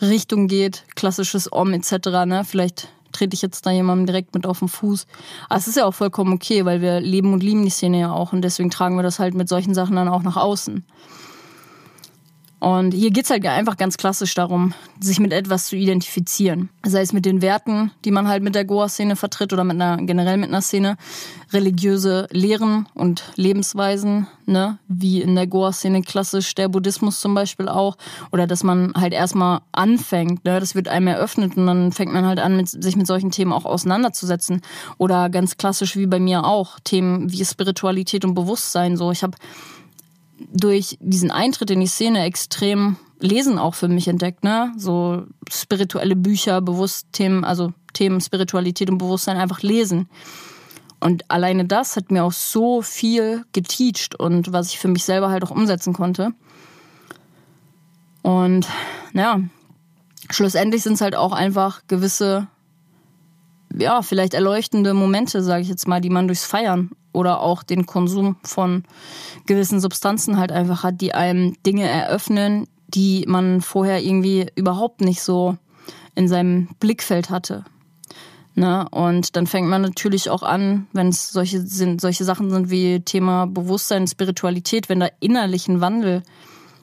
Richtung geht, klassisches Om etc. Ne? Vielleicht trete ich jetzt da jemandem direkt mit auf den Fuß. Aber es ist ja auch vollkommen okay, weil wir leben und lieben die Szene ja auch und deswegen tragen wir das halt mit solchen Sachen dann auch nach außen. Und hier geht's halt einfach ganz klassisch darum, sich mit etwas zu identifizieren. Sei es mit den Werten, die man halt mit der Goa-Szene vertritt oder mit einer, generell mit einer Szene. Religiöse Lehren und Lebensweisen, ne, wie in der Goa-Szene klassisch der Buddhismus zum Beispiel auch. Oder dass man halt erstmal anfängt, ne, das wird einem eröffnet und dann fängt man halt an, mit, sich mit solchen Themen auch auseinanderzusetzen. Oder ganz klassisch wie bei mir auch, Themen wie Spiritualität und Bewusstsein. So, ich habe durch diesen Eintritt in die Szene extrem Lesen auch für mich entdeckt, ne? So spirituelle Bücher, bewusst Themen, also Themen Spiritualität und Bewusstsein einfach lesen. Und alleine das hat mir auch so viel geteacht und was ich für mich selber halt auch umsetzen konnte. Und naja, schlussendlich sind es halt auch einfach gewisse, ja, vielleicht erleuchtende Momente, sage ich jetzt mal, die man durchs Feiern oder auch den Konsum von gewissen Substanzen halt einfach hat, die einem Dinge eröffnen, die man vorher irgendwie überhaupt nicht so in seinem Blickfeld hatte. Ne? Und dann fängt man natürlich auch an, wenn es solche, solche Sachen sind wie Thema Bewusstsein, Spiritualität, wenn da innerlich ein Wandel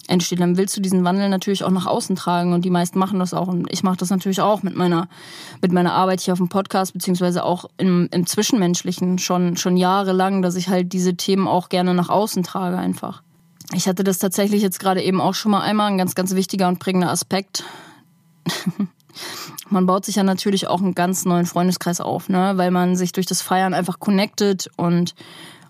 entsteht, dann willst du diesen Wandel natürlich auch nach außen tragen und die meisten machen das auch und ich mache das natürlich auch mit meiner mit meiner Arbeit hier auf dem Podcast beziehungsweise auch im, im zwischenmenschlichen schon schon jahrelang, dass ich halt diese Themen auch gerne nach außen trage einfach. Ich hatte das tatsächlich jetzt gerade eben auch schon mal einmal ein ganz ganz wichtiger und prägender Aspekt. [laughs] man baut sich ja natürlich auch einen ganz neuen Freundeskreis auf, ne, weil man sich durch das Feiern einfach connected und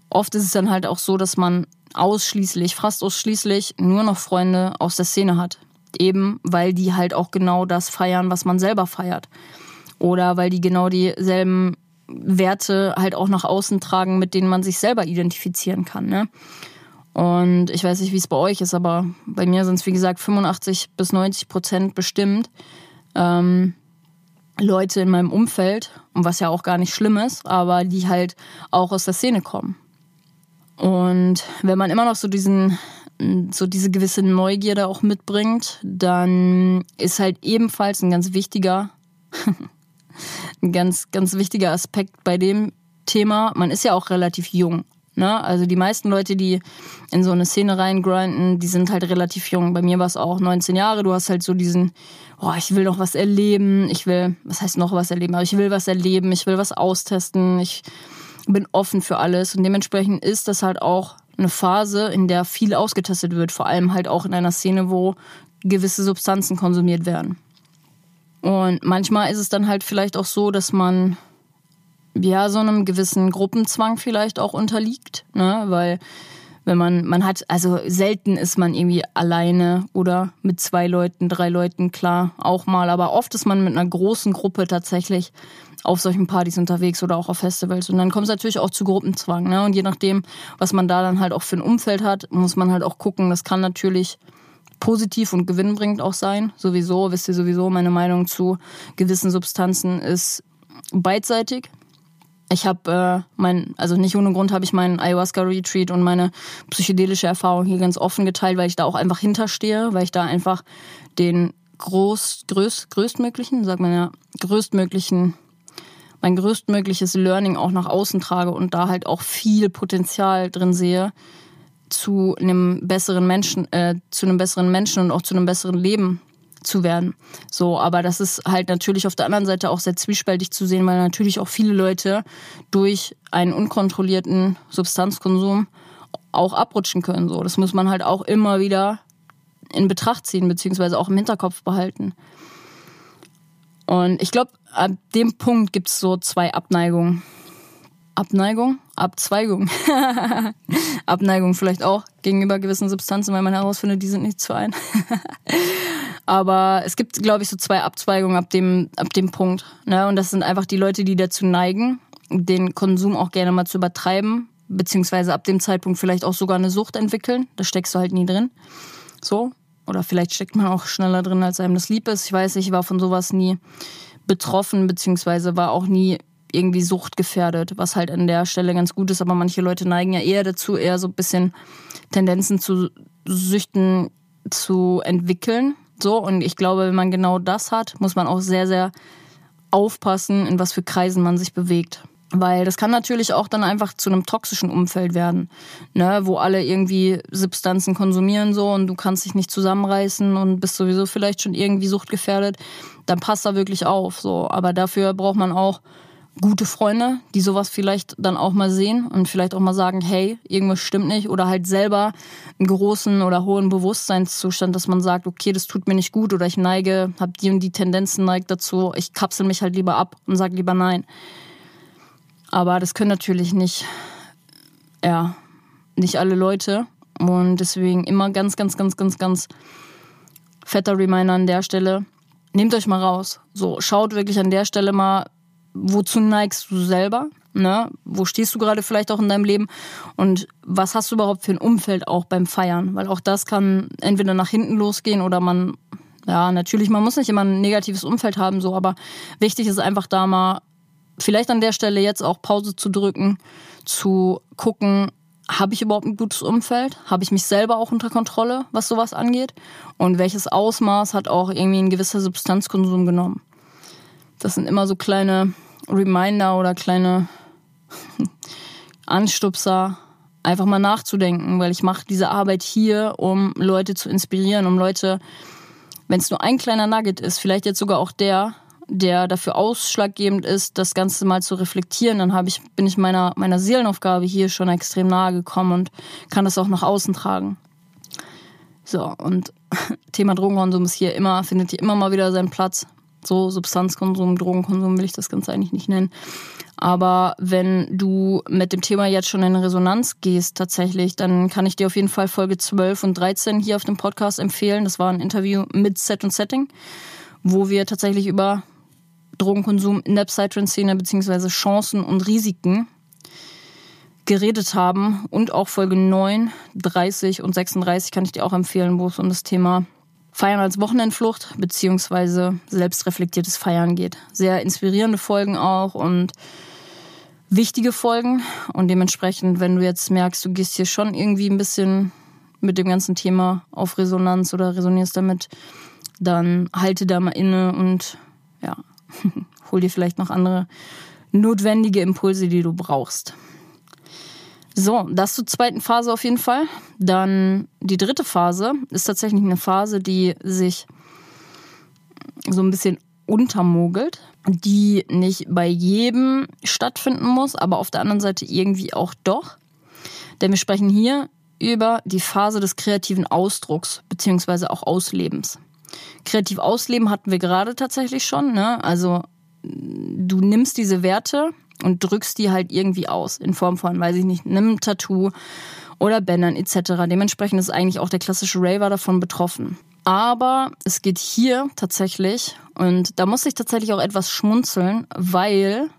oft ist es dann halt auch so, dass man ausschließlich, fast ausschließlich nur noch Freunde aus der Szene hat. Eben weil die halt auch genau das feiern, was man selber feiert. Oder weil die genau dieselben Werte halt auch nach außen tragen, mit denen man sich selber identifizieren kann. Ne? Und ich weiß nicht, wie es bei euch ist, aber bei mir sind es, wie gesagt, 85 bis 90 Prozent bestimmt. Ähm, Leute in meinem Umfeld, was ja auch gar nicht schlimm ist, aber die halt auch aus der Szene kommen. Und wenn man immer noch so diesen so diese gewisse Neugierde auch mitbringt, dann ist halt ebenfalls ein ganz wichtiger, [laughs] ein ganz, ganz wichtiger Aspekt bei dem Thema, man ist ja auch relativ jung. Ne? Also die meisten Leute, die in so eine Szene reingrinden, die sind halt relativ jung. Bei mir war es auch 19 Jahre. Du hast halt so diesen, oh, ich will noch was erleben, ich will, was heißt noch was erleben, aber ich will was erleben, ich will was austesten, ich bin offen für alles. Und dementsprechend ist das halt auch eine Phase, in der viel ausgetestet wird, vor allem halt auch in einer Szene, wo gewisse Substanzen konsumiert werden. Und manchmal ist es dann halt vielleicht auch so, dass man ja so einem gewissen Gruppenzwang vielleicht auch unterliegt, ne, weil wenn man man hat also selten ist man irgendwie alleine oder mit zwei Leuten, drei Leuten klar auch mal, aber oft ist man mit einer großen Gruppe tatsächlich auf solchen Partys unterwegs oder auch auf Festivals. Und dann kommt es natürlich auch zu Gruppenzwang. Ne? Und je nachdem, was man da dann halt auch für ein Umfeld hat, muss man halt auch gucken. Das kann natürlich positiv und gewinnbringend auch sein. Sowieso, wisst ihr sowieso, meine Meinung zu gewissen Substanzen ist beidseitig. Ich habe äh, mein, also nicht ohne Grund habe ich meinen Ayahuasca-Retreat und meine psychedelische Erfahrung hier ganz offen geteilt, weil ich da auch einfach hinterstehe, weil ich da einfach den groß, größt, größtmöglichen, sagt man ja, größtmöglichen mein größtmögliches Learning auch nach außen trage und da halt auch viel Potenzial drin sehe, zu einem besseren Menschen, äh, zu einem besseren Menschen und auch zu einem besseren Leben zu werden. So, aber das ist halt natürlich auf der anderen Seite auch sehr zwiespältig zu sehen, weil natürlich auch viele Leute durch einen unkontrollierten Substanzkonsum auch abrutschen können. So, das muss man halt auch immer wieder in Betracht ziehen, beziehungsweise auch im Hinterkopf behalten. Und ich glaube, ab dem Punkt gibt es so zwei Abneigungen. Abneigung? Abzweigung. [laughs] Abneigung vielleicht auch gegenüber gewissen Substanzen, weil man herausfindet, die sind nicht zu ein. [laughs] Aber es gibt, glaube ich, so zwei Abzweigungen ab dem, ab dem Punkt. Ne? Und das sind einfach die Leute, die dazu neigen, den Konsum auch gerne mal zu übertreiben, beziehungsweise ab dem Zeitpunkt vielleicht auch sogar eine Sucht entwickeln. Da steckst du halt nie drin. So. Oder vielleicht steckt man auch schneller drin, als einem das lieb ist. Ich weiß, ich war von sowas nie betroffen, beziehungsweise war auch nie irgendwie suchtgefährdet, was halt an der Stelle ganz gut ist. Aber manche Leute neigen ja eher dazu, eher so ein bisschen Tendenzen zu Süchten zu entwickeln. So, und ich glaube, wenn man genau das hat, muss man auch sehr, sehr aufpassen, in was für Kreisen man sich bewegt. Weil das kann natürlich auch dann einfach zu einem toxischen Umfeld werden, ne, wo alle irgendwie Substanzen konsumieren so und du kannst dich nicht zusammenreißen und bist sowieso vielleicht schon irgendwie suchtgefährdet, dann passt da wirklich auf so. Aber dafür braucht man auch gute Freunde, die sowas vielleicht dann auch mal sehen und vielleicht auch mal sagen, hey, irgendwas stimmt nicht oder halt selber einen großen oder hohen Bewusstseinszustand, dass man sagt, okay, das tut mir nicht gut oder ich neige, habe die und die Tendenzen neigt dazu, ich kapsel mich halt lieber ab und sage lieber nein. Aber das können natürlich nicht, ja, nicht alle Leute und deswegen immer ganz, ganz, ganz, ganz, ganz fetter Reminder an der Stelle. Nehmt euch mal raus. So, schaut wirklich an der Stelle mal, wozu neigst du selber? Ne? Wo stehst du gerade vielleicht auch in deinem Leben? Und was hast du überhaupt für ein Umfeld auch beim Feiern? Weil auch das kann entweder nach hinten losgehen oder man, ja, natürlich, man muss nicht immer ein negatives Umfeld haben, so, aber wichtig ist einfach da mal, vielleicht an der Stelle jetzt auch Pause zu drücken, zu gucken, habe ich überhaupt ein gutes Umfeld? Habe ich mich selber auch unter Kontrolle, was sowas angeht? Und welches Ausmaß hat auch irgendwie ein gewisser Substanzkonsum genommen? Das sind immer so kleine Reminder oder kleine [laughs] Anstupser, einfach mal nachzudenken, weil ich mache diese Arbeit hier, um Leute zu inspirieren, um Leute, wenn es nur ein kleiner Nugget ist, vielleicht jetzt sogar auch der, der dafür ausschlaggebend ist, das Ganze mal zu reflektieren, dann ich, bin ich meiner, meiner Seelenaufgabe hier schon extrem nahe gekommen und kann das auch nach außen tragen. So, und [laughs] Thema Drogenkonsum ist hier immer, findet hier immer mal wieder seinen Platz so Substanzkonsum, Drogenkonsum will ich das Ganze eigentlich nicht nennen. Aber wenn du mit dem Thema jetzt schon in Resonanz gehst tatsächlich, dann kann ich dir auf jeden Fall Folge 12 und 13 hier auf dem Podcast empfehlen. Das war ein Interview mit Set und Setting, wo wir tatsächlich über Drogenkonsum in der Psytrance-Szene beziehungsweise Chancen und Risiken geredet haben. Und auch Folge 9, 30 und 36 kann ich dir auch empfehlen, wo es um das Thema Feiern als Wochenendflucht beziehungsweise selbstreflektiertes Feiern geht. Sehr inspirierende Folgen auch und wichtige Folgen. Und dementsprechend, wenn du jetzt merkst, du gehst hier schon irgendwie ein bisschen mit dem ganzen Thema auf Resonanz oder resonierst damit, dann halte da mal inne und ja, [laughs] hol dir vielleicht noch andere notwendige Impulse, die du brauchst. So, das zur zweiten Phase auf jeden Fall. Dann die dritte Phase ist tatsächlich eine Phase, die sich so ein bisschen untermogelt, die nicht bei jedem stattfinden muss, aber auf der anderen Seite irgendwie auch doch. Denn wir sprechen hier über die Phase des kreativen Ausdrucks beziehungsweise auch Auslebens. Kreativ ausleben hatten wir gerade tatsächlich schon. Ne? Also du nimmst diese Werte, und drückst die halt irgendwie aus in Form von, weiß ich nicht, einem Tattoo oder Bändern etc. Dementsprechend ist eigentlich auch der klassische Raver davon betroffen. Aber es geht hier tatsächlich, und da muss ich tatsächlich auch etwas schmunzeln, weil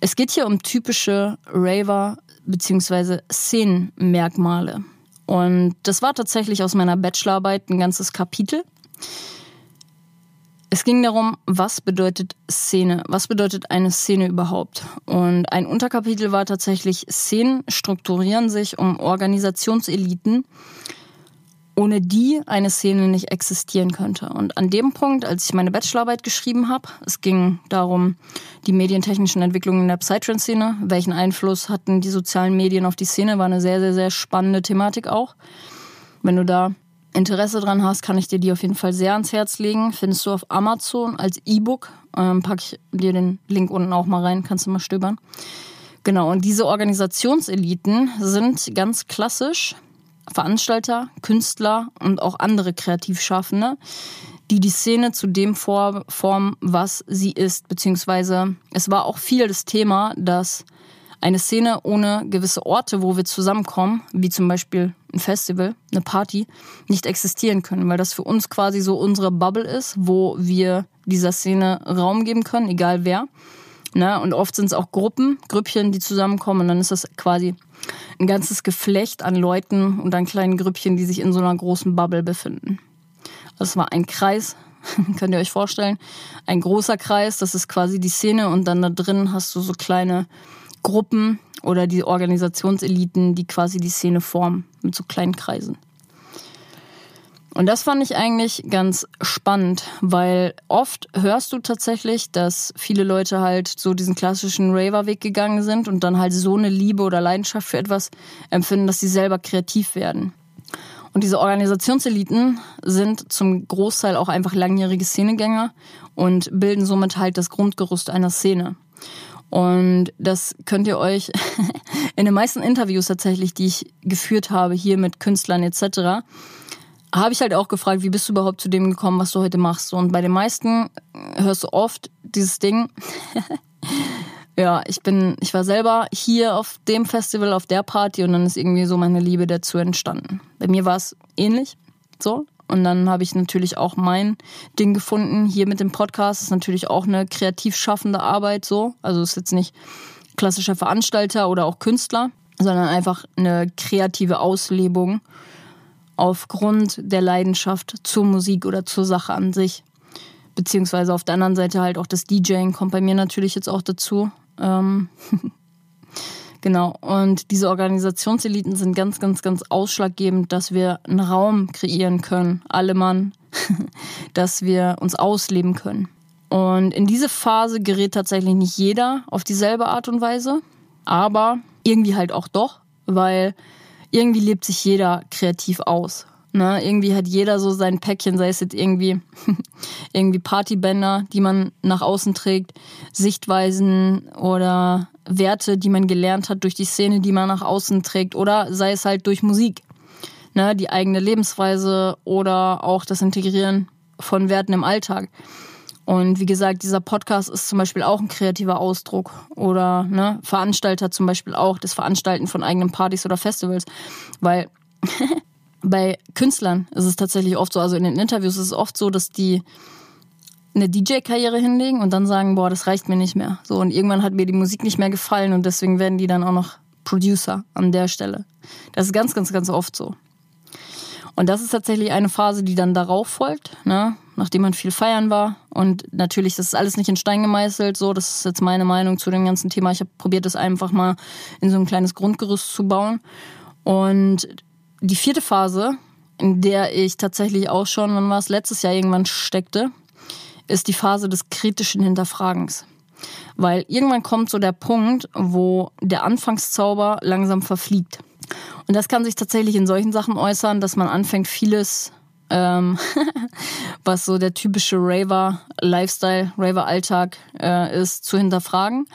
es geht hier um typische Raver bzw. Szenenmerkmale. Und das war tatsächlich aus meiner Bachelorarbeit ein ganzes Kapitel. Es ging darum, was bedeutet Szene? Was bedeutet eine Szene überhaupt? Und ein Unterkapitel war tatsächlich, Szenen strukturieren sich um Organisationseliten, ohne die eine Szene nicht existieren könnte. Und an dem Punkt, als ich meine Bachelorarbeit geschrieben habe, es ging darum, die medientechnischen Entwicklungen in der Psytrance-Szene, welchen Einfluss hatten die sozialen Medien auf die Szene, war eine sehr, sehr, sehr spannende Thematik auch. Wenn du da Interesse dran hast, kann ich dir die auf jeden Fall sehr ans Herz legen. Findest du auf Amazon als E-Book. Ähm, packe ich dir den Link unten auch mal rein, kannst du mal stöbern. Genau, und diese Organisationseliten sind ganz klassisch Veranstalter, Künstler und auch andere Kreativschaffende, die die Szene zu dem formen, was sie ist. Beziehungsweise es war auch viel das Thema, dass eine Szene ohne gewisse Orte, wo wir zusammenkommen, wie zum Beispiel ein Festival, eine Party, nicht existieren können, weil das für uns quasi so unsere Bubble ist, wo wir dieser Szene Raum geben können, egal wer. Ne? Und oft sind es auch Gruppen, Grüppchen, die zusammenkommen und dann ist das quasi ein ganzes Geflecht an Leuten und an kleinen Grüppchen, die sich in so einer großen Bubble befinden. Das war ein Kreis, [laughs] könnt ihr euch vorstellen. Ein großer Kreis, das ist quasi die Szene und dann da drin hast du so kleine Gruppen oder die Organisationseliten, die quasi die Szene formen mit so kleinen Kreisen. Und das fand ich eigentlich ganz spannend, weil oft hörst du tatsächlich, dass viele Leute halt so diesen klassischen Raver-Weg gegangen sind und dann halt so eine Liebe oder Leidenschaft für etwas empfinden, dass sie selber kreativ werden. Und diese Organisationseliten sind zum Großteil auch einfach langjährige Szenegänger und bilden somit halt das Grundgerüst einer Szene. Und das könnt ihr euch [laughs] in den meisten Interviews tatsächlich, die ich geführt habe, hier mit Künstlern etc., habe ich halt auch gefragt, wie bist du überhaupt zu dem gekommen, was du heute machst? Und bei den meisten hörst du oft dieses Ding. [laughs] ja, ich bin, ich war selber hier auf dem Festival, auf der Party und dann ist irgendwie so meine Liebe dazu entstanden. Bei mir war es ähnlich, so. Und dann habe ich natürlich auch mein Ding gefunden. Hier mit dem Podcast ist natürlich auch eine kreativ schaffende Arbeit so. Also ist jetzt nicht klassischer Veranstalter oder auch Künstler, sondern einfach eine kreative Auslebung aufgrund der Leidenschaft zur Musik oder zur Sache an sich. Beziehungsweise auf der anderen Seite halt auch das DJing kommt bei mir natürlich jetzt auch dazu. Ähm [laughs] Genau. Und diese Organisationseliten sind ganz, ganz, ganz ausschlaggebend, dass wir einen Raum kreieren können, alle Mann, [laughs] dass wir uns ausleben können. Und in diese Phase gerät tatsächlich nicht jeder auf dieselbe Art und Weise, aber irgendwie halt auch doch, weil irgendwie lebt sich jeder kreativ aus. Ne, irgendwie hat jeder so sein Päckchen, sei es jetzt irgendwie, [laughs] irgendwie Partybänder, die man nach außen trägt, Sichtweisen oder Werte, die man gelernt hat durch die Szene, die man nach außen trägt, oder sei es halt durch Musik. Ne, die eigene Lebensweise oder auch das Integrieren von Werten im Alltag. Und wie gesagt, dieser Podcast ist zum Beispiel auch ein kreativer Ausdruck oder ne, Veranstalter zum Beispiel auch das Veranstalten von eigenen Partys oder Festivals, weil [laughs] bei Künstlern ist es tatsächlich oft so, also in den Interviews ist es oft so, dass die eine DJ-Karriere hinlegen und dann sagen, boah, das reicht mir nicht mehr. So, und irgendwann hat mir die Musik nicht mehr gefallen und deswegen werden die dann auch noch Producer an der Stelle. Das ist ganz, ganz, ganz oft so. Und das ist tatsächlich eine Phase, die dann darauf folgt, ne? nachdem man viel feiern war. Und natürlich, das ist alles nicht in Stein gemeißelt, so, das ist jetzt meine Meinung zu dem ganzen Thema. Ich habe probiert, das einfach mal in so ein kleines Grundgerüst zu bauen. Und die vierte Phase, in der ich tatsächlich auch schon, wann war es, letztes Jahr irgendwann steckte, ist die Phase des kritischen Hinterfragens. Weil irgendwann kommt so der Punkt, wo der Anfangszauber langsam verfliegt. Und das kann sich tatsächlich in solchen Sachen äußern, dass man anfängt, vieles, ähm, [laughs] was so der typische Raver-Lifestyle, Raver-Alltag äh, ist, zu hinterfragen.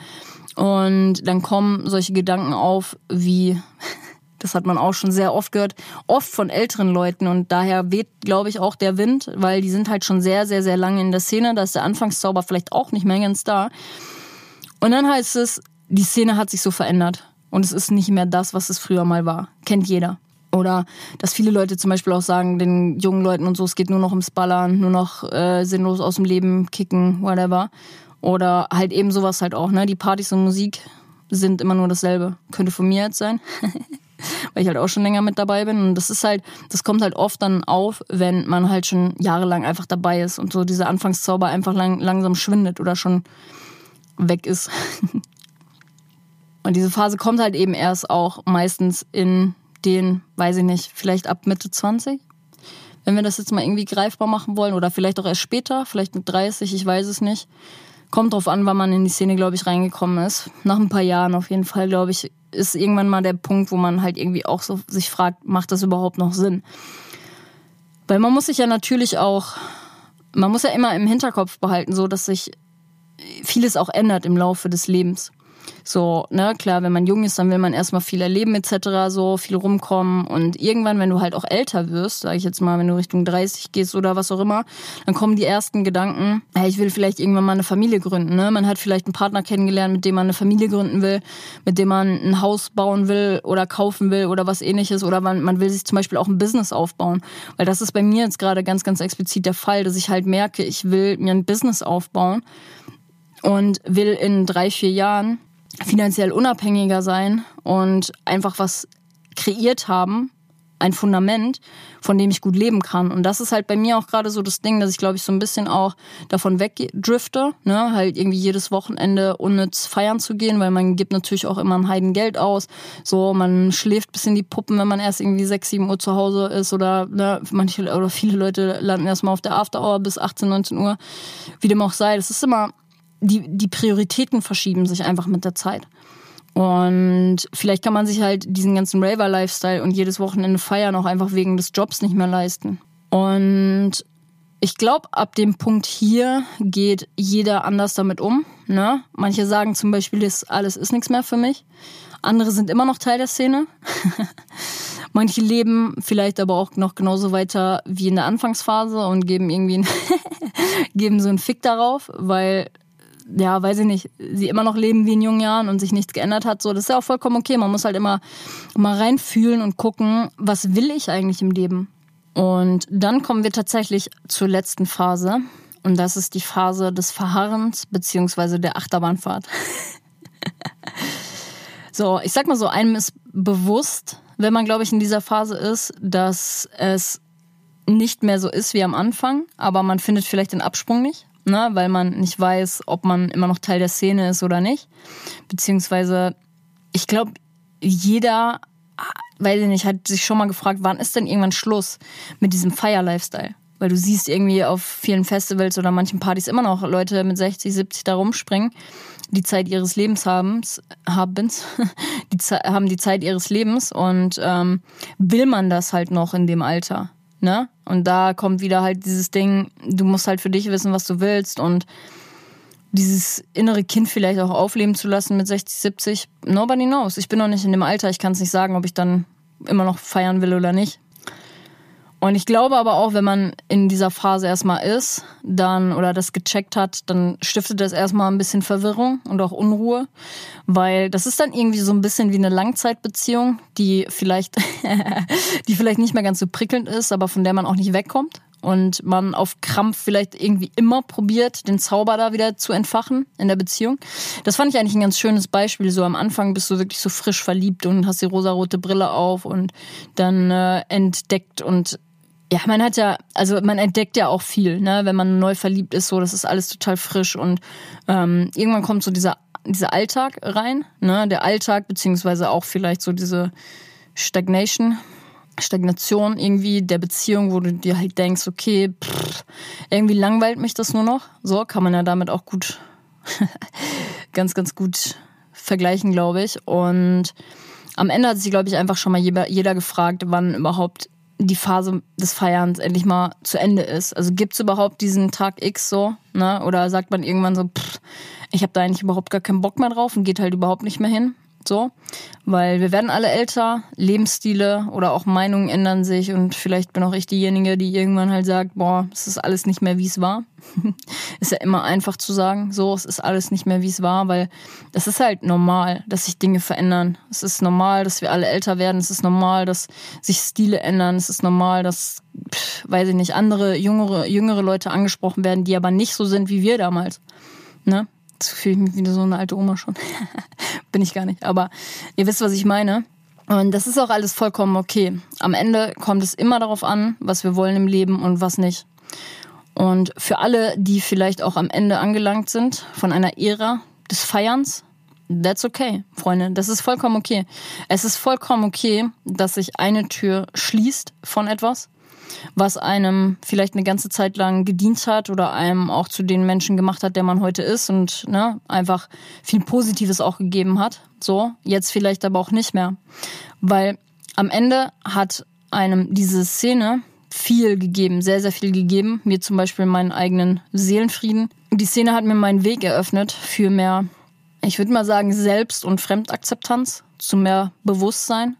Und dann kommen solche Gedanken auf wie, [laughs] das hat man auch schon sehr oft gehört, oft von älteren Leuten und daher weht, glaube ich, auch der Wind, weil die sind halt schon sehr, sehr, sehr lange in der Szene. Da ist der Anfangszauber vielleicht auch nicht mehr ganz da. Und dann heißt es, die Szene hat sich so verändert und es ist nicht mehr das, was es früher mal war. Kennt jeder. Oder dass viele Leute zum Beispiel auch sagen, den jungen Leuten und so, es geht nur noch ums Ballern, nur noch äh, sinnlos aus dem Leben kicken, whatever. Oder halt eben sowas halt auch, ne? Die Partys und Musik sind immer nur dasselbe. Könnte von mir jetzt sein. [laughs] weil ich halt auch schon länger mit dabei bin. Und das ist halt, das kommt halt oft dann auf, wenn man halt schon jahrelang einfach dabei ist und so dieser Anfangszauber einfach lang, langsam schwindet oder schon weg ist. [laughs] und diese Phase kommt halt eben erst auch meistens in den, weiß ich nicht, vielleicht ab Mitte 20. Wenn wir das jetzt mal irgendwie greifbar machen wollen oder vielleicht auch erst später, vielleicht mit 30, ich weiß es nicht. Kommt drauf an, wann man in die Szene, glaube ich, reingekommen ist. Nach ein paar Jahren auf jeden Fall, glaube ich, ist irgendwann mal der Punkt, wo man halt irgendwie auch so sich fragt, macht das überhaupt noch Sinn? Weil man muss sich ja natürlich auch, man muss ja immer im Hinterkopf behalten, so dass sich vieles auch ändert im Laufe des Lebens. So, ne, klar, wenn man jung ist, dann will man erstmal viel erleben etc., so viel rumkommen und irgendwann, wenn du halt auch älter wirst, sage ich jetzt mal, wenn du Richtung 30 gehst oder was auch immer, dann kommen die ersten Gedanken, hey, ich will vielleicht irgendwann mal eine Familie gründen, ne? Man hat vielleicht einen Partner kennengelernt, mit dem man eine Familie gründen will, mit dem man ein Haus bauen will oder kaufen will oder was ähnliches oder man, man will sich zum Beispiel auch ein Business aufbauen, weil das ist bei mir jetzt gerade ganz, ganz explizit der Fall, dass ich halt merke, ich will mir ein Business aufbauen und will in drei, vier Jahren finanziell unabhängiger sein und einfach was kreiert haben, ein Fundament, von dem ich gut leben kann. Und das ist halt bei mir auch gerade so das Ding, dass ich glaube ich so ein bisschen auch davon wegdrifte, ne, halt irgendwie jedes Wochenende unnütz feiern zu gehen, weil man gibt natürlich auch immer ein Heidengeld aus. So, man schläft bis in die Puppen, wenn man erst irgendwie 6, 7 Uhr zu Hause ist oder ne, manche oder viele Leute landen erstmal auf der After Hour bis 18, 19 Uhr. Wie dem auch sei. Das ist immer die, die Prioritäten verschieben sich einfach mit der Zeit. Und vielleicht kann man sich halt diesen ganzen Raver-Lifestyle und jedes Wochenende feiern auch einfach wegen des Jobs nicht mehr leisten. Und ich glaube, ab dem Punkt hier geht jeder anders damit um. Ne? Manche sagen zum Beispiel, das alles ist nichts mehr für mich. Andere sind immer noch Teil der Szene. [laughs] Manche leben vielleicht aber auch noch genauso weiter wie in der Anfangsphase und geben irgendwie [laughs] geben so einen Fick darauf, weil ja, weiß ich nicht, sie immer noch leben wie in jungen Jahren und sich nichts geändert hat, so, das ist ja auch vollkommen okay. Man muss halt immer mal reinfühlen und gucken, was will ich eigentlich im Leben? Und dann kommen wir tatsächlich zur letzten Phase. Und das ist die Phase des Verharrens beziehungsweise der Achterbahnfahrt. [laughs] so, ich sag mal so, einem ist bewusst, wenn man, glaube ich, in dieser Phase ist, dass es nicht mehr so ist wie am Anfang, aber man findet vielleicht den Absprung nicht ne? weil man nicht weiß, ob man immer noch Teil der Szene ist oder nicht. Beziehungsweise, ich glaube, jeder, weiß ich nicht, hat sich schon mal gefragt, wann ist denn irgendwann Schluss mit diesem Fire-Lifestyle? Weil du siehst irgendwie auf vielen Festivals oder manchen Partys immer noch Leute mit 60, 70 da rumspringen, die Zeit ihres Lebens haben, habens, [laughs] die haben die Zeit ihres Lebens und ähm, will man das halt noch in dem Alter? Ne? Und da kommt wieder halt dieses Ding, du musst halt für dich wissen, was du willst und dieses innere Kind vielleicht auch aufleben zu lassen mit 60, 70. Nobody knows. Ich bin noch nicht in dem Alter, ich kann es nicht sagen, ob ich dann immer noch feiern will oder nicht. Und ich glaube aber auch, wenn man in dieser Phase erstmal ist, dann oder das gecheckt hat, dann stiftet das erstmal ein bisschen Verwirrung und auch Unruhe, weil das ist dann irgendwie so ein bisschen wie eine Langzeitbeziehung, die vielleicht [laughs] die vielleicht nicht mehr ganz so prickelnd ist, aber von der man auch nicht wegkommt und man auf Krampf vielleicht irgendwie immer probiert, den Zauber da wieder zu entfachen in der Beziehung. Das fand ich eigentlich ein ganz schönes Beispiel. So am Anfang bist du wirklich so frisch verliebt und hast die rosarote Brille auf und dann äh, entdeckt und ja, man hat ja, also man entdeckt ja auch viel, ne, wenn man neu verliebt ist, so, das ist alles total frisch und ähm, irgendwann kommt so dieser, dieser Alltag rein, ne, der Alltag, beziehungsweise auch vielleicht so diese Stagnation, Stagnation irgendwie der Beziehung, wo du dir halt denkst, okay, pff, irgendwie langweilt mich das nur noch. So kann man ja damit auch gut, [laughs] ganz, ganz gut vergleichen, glaube ich. Und am Ende hat sich, glaube ich, einfach schon mal jeder, jeder gefragt, wann überhaupt die Phase des Feierns endlich mal zu Ende ist. Also gibt es überhaupt diesen Tag X so, ne? Oder sagt man irgendwann so, pff, ich habe da eigentlich überhaupt gar keinen Bock mehr drauf und geht halt überhaupt nicht mehr hin so, weil wir werden alle älter, Lebensstile oder auch Meinungen ändern sich und vielleicht bin auch ich diejenige, die irgendwann halt sagt, boah, es ist alles nicht mehr wie es war. [laughs] ist ja immer einfach zu sagen, so, es ist alles nicht mehr wie es war, weil es ist halt normal, dass sich Dinge verändern. Es ist normal, dass wir alle älter werden. Es ist normal, dass sich Stile ändern. Es ist normal, dass, pff, weiß ich nicht, andere jüngere, jüngere Leute angesprochen werden, die aber nicht so sind wie wir damals. Ne? Jetzt fühle ich mich wieder so eine alte Oma schon. [laughs] Bin ich gar nicht. Aber ihr wisst, was ich meine. Und das ist auch alles vollkommen okay. Am Ende kommt es immer darauf an, was wir wollen im Leben und was nicht. Und für alle, die vielleicht auch am Ende angelangt sind von einer Ära des Feierns, that's okay, Freunde. Das ist vollkommen okay. Es ist vollkommen okay, dass sich eine Tür schließt von etwas was einem vielleicht eine ganze Zeit lang gedient hat oder einem auch zu den Menschen gemacht hat, der man heute ist und ne, einfach viel Positives auch gegeben hat. So, jetzt vielleicht aber auch nicht mehr. Weil am Ende hat einem diese Szene viel gegeben, sehr, sehr viel gegeben. Mir zum Beispiel meinen eigenen Seelenfrieden. Die Szene hat mir meinen Weg eröffnet für mehr ich würde mal sagen, Selbst- und Fremdakzeptanz, zu mehr Bewusstsein.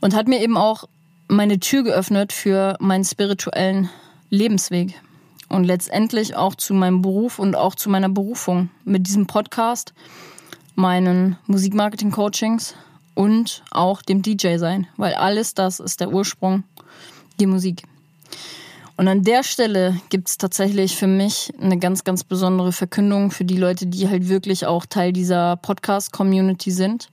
Und hat mir eben auch meine Tür geöffnet für meinen spirituellen Lebensweg. Und letztendlich auch zu meinem Beruf und auch zu meiner Berufung mit diesem Podcast, meinen Musikmarketing-Coachings und auch dem DJ sein, weil alles das ist der Ursprung, die Musik. Und an der Stelle gibt es tatsächlich für mich eine ganz, ganz besondere Verkündung für die Leute, die halt wirklich auch Teil dieser Podcast-Community sind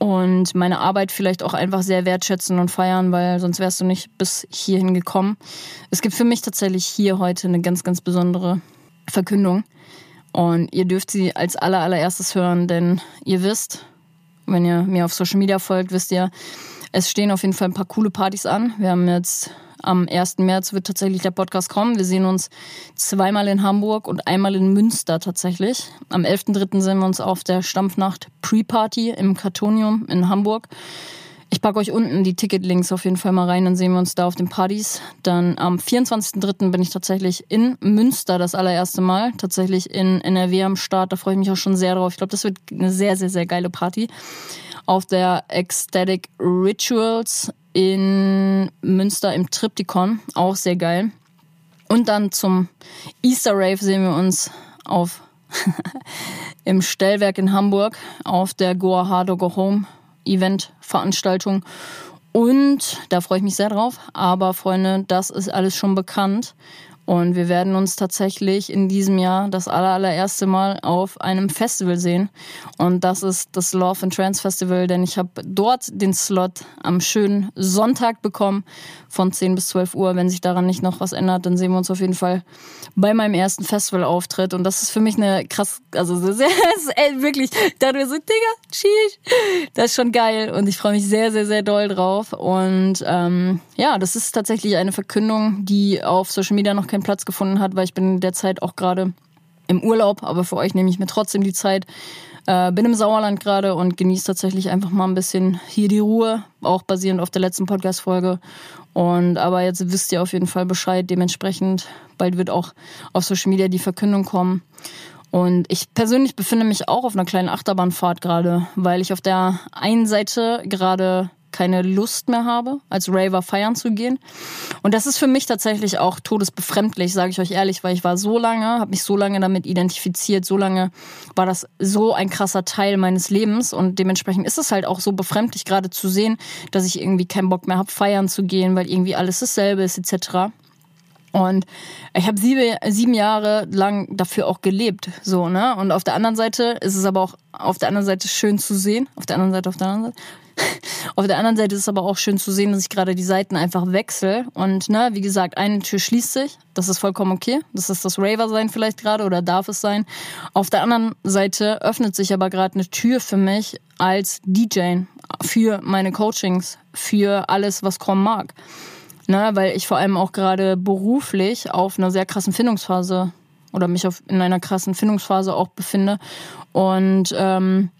und meine Arbeit vielleicht auch einfach sehr wertschätzen und feiern, weil sonst wärst du nicht bis hierhin gekommen. Es gibt für mich tatsächlich hier heute eine ganz, ganz besondere Verkündung. Und ihr dürft sie als aller, allererstes hören, denn ihr wisst, wenn ihr mir auf Social Media folgt, wisst ihr, es stehen auf jeden Fall ein paar coole Partys an. Wir haben jetzt am 1. März wird tatsächlich der Podcast kommen. Wir sehen uns zweimal in Hamburg und einmal in Münster tatsächlich. Am 11.3. sehen wir uns auf der Stampfnacht Pre-Party im Kartonium in Hamburg. Ich packe euch unten die Ticketlinks auf jeden Fall mal rein, dann sehen wir uns da auf den Partys. Dann am 24.3. bin ich tatsächlich in Münster das allererste Mal, tatsächlich in NRW am Start. Da freue ich mich auch schon sehr drauf. Ich glaube, das wird eine sehr, sehr, sehr geile Party. Auf der Ecstatic Rituals in Münster im Triptychon, auch sehr geil. Und dann zum Easter Rave sehen wir uns auf [laughs] im Stellwerk in Hamburg auf der Goa Hard Go Home Event-Veranstaltung. Und da freue ich mich sehr drauf. Aber Freunde, das ist alles schon bekannt. Und wir werden uns tatsächlich in diesem Jahr das allererste Mal auf einem Festival sehen. Und das ist das Love and Trance Festival, denn ich habe dort den Slot am schönen Sonntag bekommen von 10 bis 12 Uhr. Wenn sich daran nicht noch was ändert, dann sehen wir uns auf jeden Fall bei meinem ersten Festivalauftritt. Und das ist für mich eine krass, also sehr, [laughs] wirklich, da du so, Digga, sheesh. Das ist schon geil und ich freue mich sehr, sehr, sehr doll drauf. Und ähm, ja, das ist tatsächlich eine Verkündung, die auf Social Media noch kein keinen Platz gefunden hat, weil ich bin derzeit auch gerade im Urlaub, aber für euch nehme ich mir trotzdem die Zeit. Äh, bin im Sauerland gerade und genieße tatsächlich einfach mal ein bisschen hier die Ruhe, auch basierend auf der letzten Podcast-Folge. Und aber jetzt wisst ihr auf jeden Fall Bescheid. Dementsprechend bald wird auch auf Social Media die Verkündung kommen. Und ich persönlich befinde mich auch auf einer kleinen Achterbahnfahrt gerade, weil ich auf der einen Seite gerade keine Lust mehr habe, als Raver feiern zu gehen. Und das ist für mich tatsächlich auch todesbefremdlich, sage ich euch ehrlich, weil ich war so lange, habe mich so lange damit identifiziert, so lange war das so ein krasser Teil meines Lebens und dementsprechend ist es halt auch so befremdlich gerade zu sehen, dass ich irgendwie keinen Bock mehr habe, feiern zu gehen, weil irgendwie alles dasselbe ist etc. Und ich habe sieben, sieben Jahre lang dafür auch gelebt, so, ne? Und auf der anderen Seite ist es aber auch auf der anderen Seite schön zu sehen. Auf der anderen Seite, auf der anderen Seite. [laughs] Auf der anderen Seite ist es aber auch schön zu sehen, dass ich gerade die Seiten einfach wechsle. Und ne, wie gesagt, eine Tür schließt sich. Das ist vollkommen okay. Das ist das Raver sein vielleicht gerade oder darf es sein. Auf der anderen Seite öffnet sich aber gerade eine Tür für mich als DJ, für meine Coachings, für alles, was kommen mag ne, weil ich vor allem auch gerade beruflich auf einer sehr krassen Findungsphase oder mich auf, in einer krassen Findungsphase auch befinde. Und ähm,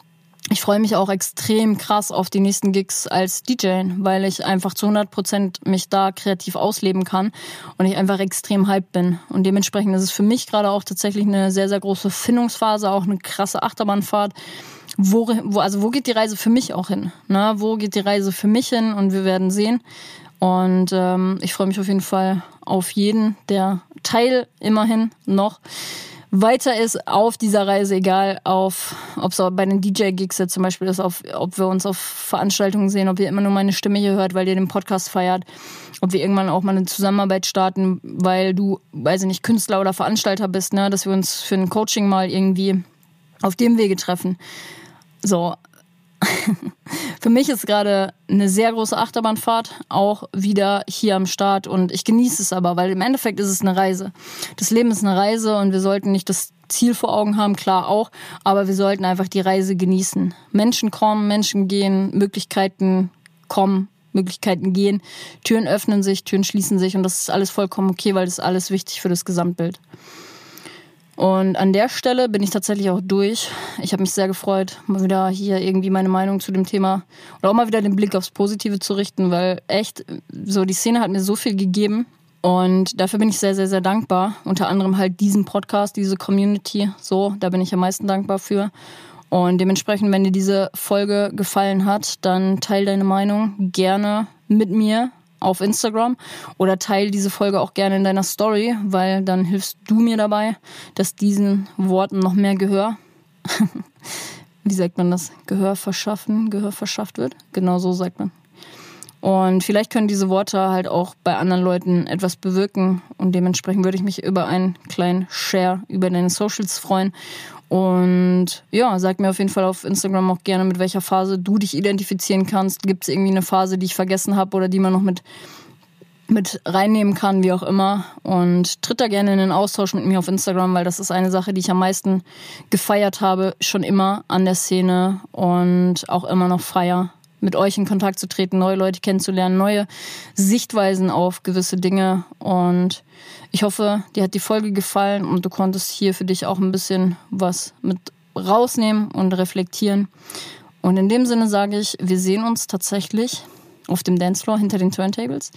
ich freue mich auch extrem krass auf die nächsten Gigs als DJ, weil ich einfach zu 100 Prozent mich da kreativ ausleben kann und ich einfach extrem hyped bin. Und dementsprechend ist es für mich gerade auch tatsächlich eine sehr, sehr große Findungsphase, auch eine krasse Achterbahnfahrt. Wo, wo, also wo geht die Reise für mich auch hin? Ne? Wo geht die Reise für mich hin? Und wir werden sehen. Und ähm, ich freue mich auf jeden Fall auf jeden, der Teil immerhin noch weiter ist auf dieser Reise, egal auf, ob es bei den DJ-Gigs jetzt zum Beispiel ist, auf, ob wir uns auf Veranstaltungen sehen, ob ihr immer nur meine Stimme hier hört, weil ihr den Podcast feiert, ob wir irgendwann auch mal eine Zusammenarbeit starten, weil du, weiß ich nicht, Künstler oder Veranstalter bist, ne, dass wir uns für ein Coaching mal irgendwie auf dem Wege treffen. So, Für mich ist gerade eine sehr große Achterbahnfahrt auch wieder hier am Start und ich genieße es aber, weil im Endeffekt ist es eine Reise. Das Leben ist eine Reise und wir sollten nicht das Ziel vor Augen haben, klar auch, aber wir sollten einfach die Reise genießen. Menschen kommen, Menschen gehen, Möglichkeiten kommen, Möglichkeiten gehen, Türen öffnen sich, Türen schließen sich und das ist alles vollkommen okay, weil das ist alles wichtig für das Gesamtbild. Und an der Stelle bin ich tatsächlich auch durch. Ich habe mich sehr gefreut, mal wieder hier irgendwie meine Meinung zu dem Thema oder auch mal wieder den Blick aufs Positive zu richten, weil echt, so die Szene hat mir so viel gegeben. Und dafür bin ich sehr, sehr, sehr dankbar. Unter anderem halt diesen Podcast, diese Community. So, da bin ich am meisten dankbar für. Und dementsprechend, wenn dir diese Folge gefallen hat, dann teil deine Meinung gerne mit mir auf Instagram oder teil diese Folge auch gerne in deiner Story, weil dann hilfst du mir dabei, dass diesen Worten noch mehr Gehör, [laughs] wie sagt man das, Gehör verschaffen, Gehör verschafft wird. Genau so sagt man. Und vielleicht können diese Worte halt auch bei anderen Leuten etwas bewirken. Und dementsprechend würde ich mich über einen kleinen Share über deine Socials freuen. Und ja, sag mir auf jeden Fall auf Instagram auch gerne, mit welcher Phase du dich identifizieren kannst. Gibt es irgendwie eine Phase, die ich vergessen habe oder die man noch mit, mit reinnehmen kann, wie auch immer. Und tritt da gerne in den Austausch mit mir auf Instagram, weil das ist eine Sache, die ich am meisten gefeiert habe, schon immer an der Szene und auch immer noch feier mit euch in Kontakt zu treten, neue Leute kennenzulernen, neue Sichtweisen auf gewisse Dinge. Und ich hoffe, dir hat die Folge gefallen und du konntest hier für dich auch ein bisschen was mit rausnehmen und reflektieren. Und in dem Sinne sage ich, wir sehen uns tatsächlich auf dem Dancefloor hinter den Turntables.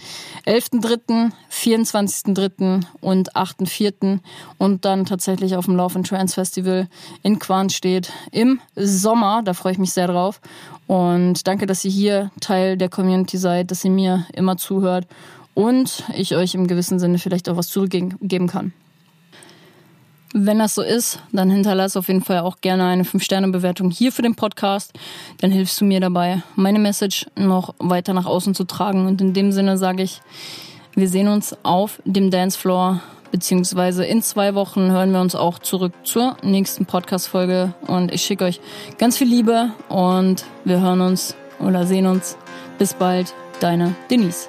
11.3., 24.3. und 8.4. und dann tatsächlich auf dem Love and Trance Festival in Quarnstedt im Sommer. Da freue ich mich sehr drauf. Und danke, dass ihr hier Teil der Community seid, dass ihr mir immer zuhört und ich euch im gewissen Sinne vielleicht auch was zurückgeben kann. Wenn das so ist, dann hinterlass auf jeden Fall auch gerne eine 5-Sterne-Bewertung hier für den Podcast. Dann hilfst du mir dabei, meine Message noch weiter nach außen zu tragen. Und in dem Sinne sage ich, wir sehen uns auf dem Dancefloor, beziehungsweise in zwei Wochen hören wir uns auch zurück zur nächsten Podcast-Folge. Und ich schicke euch ganz viel Liebe und wir hören uns oder sehen uns. Bis bald, deine Denise.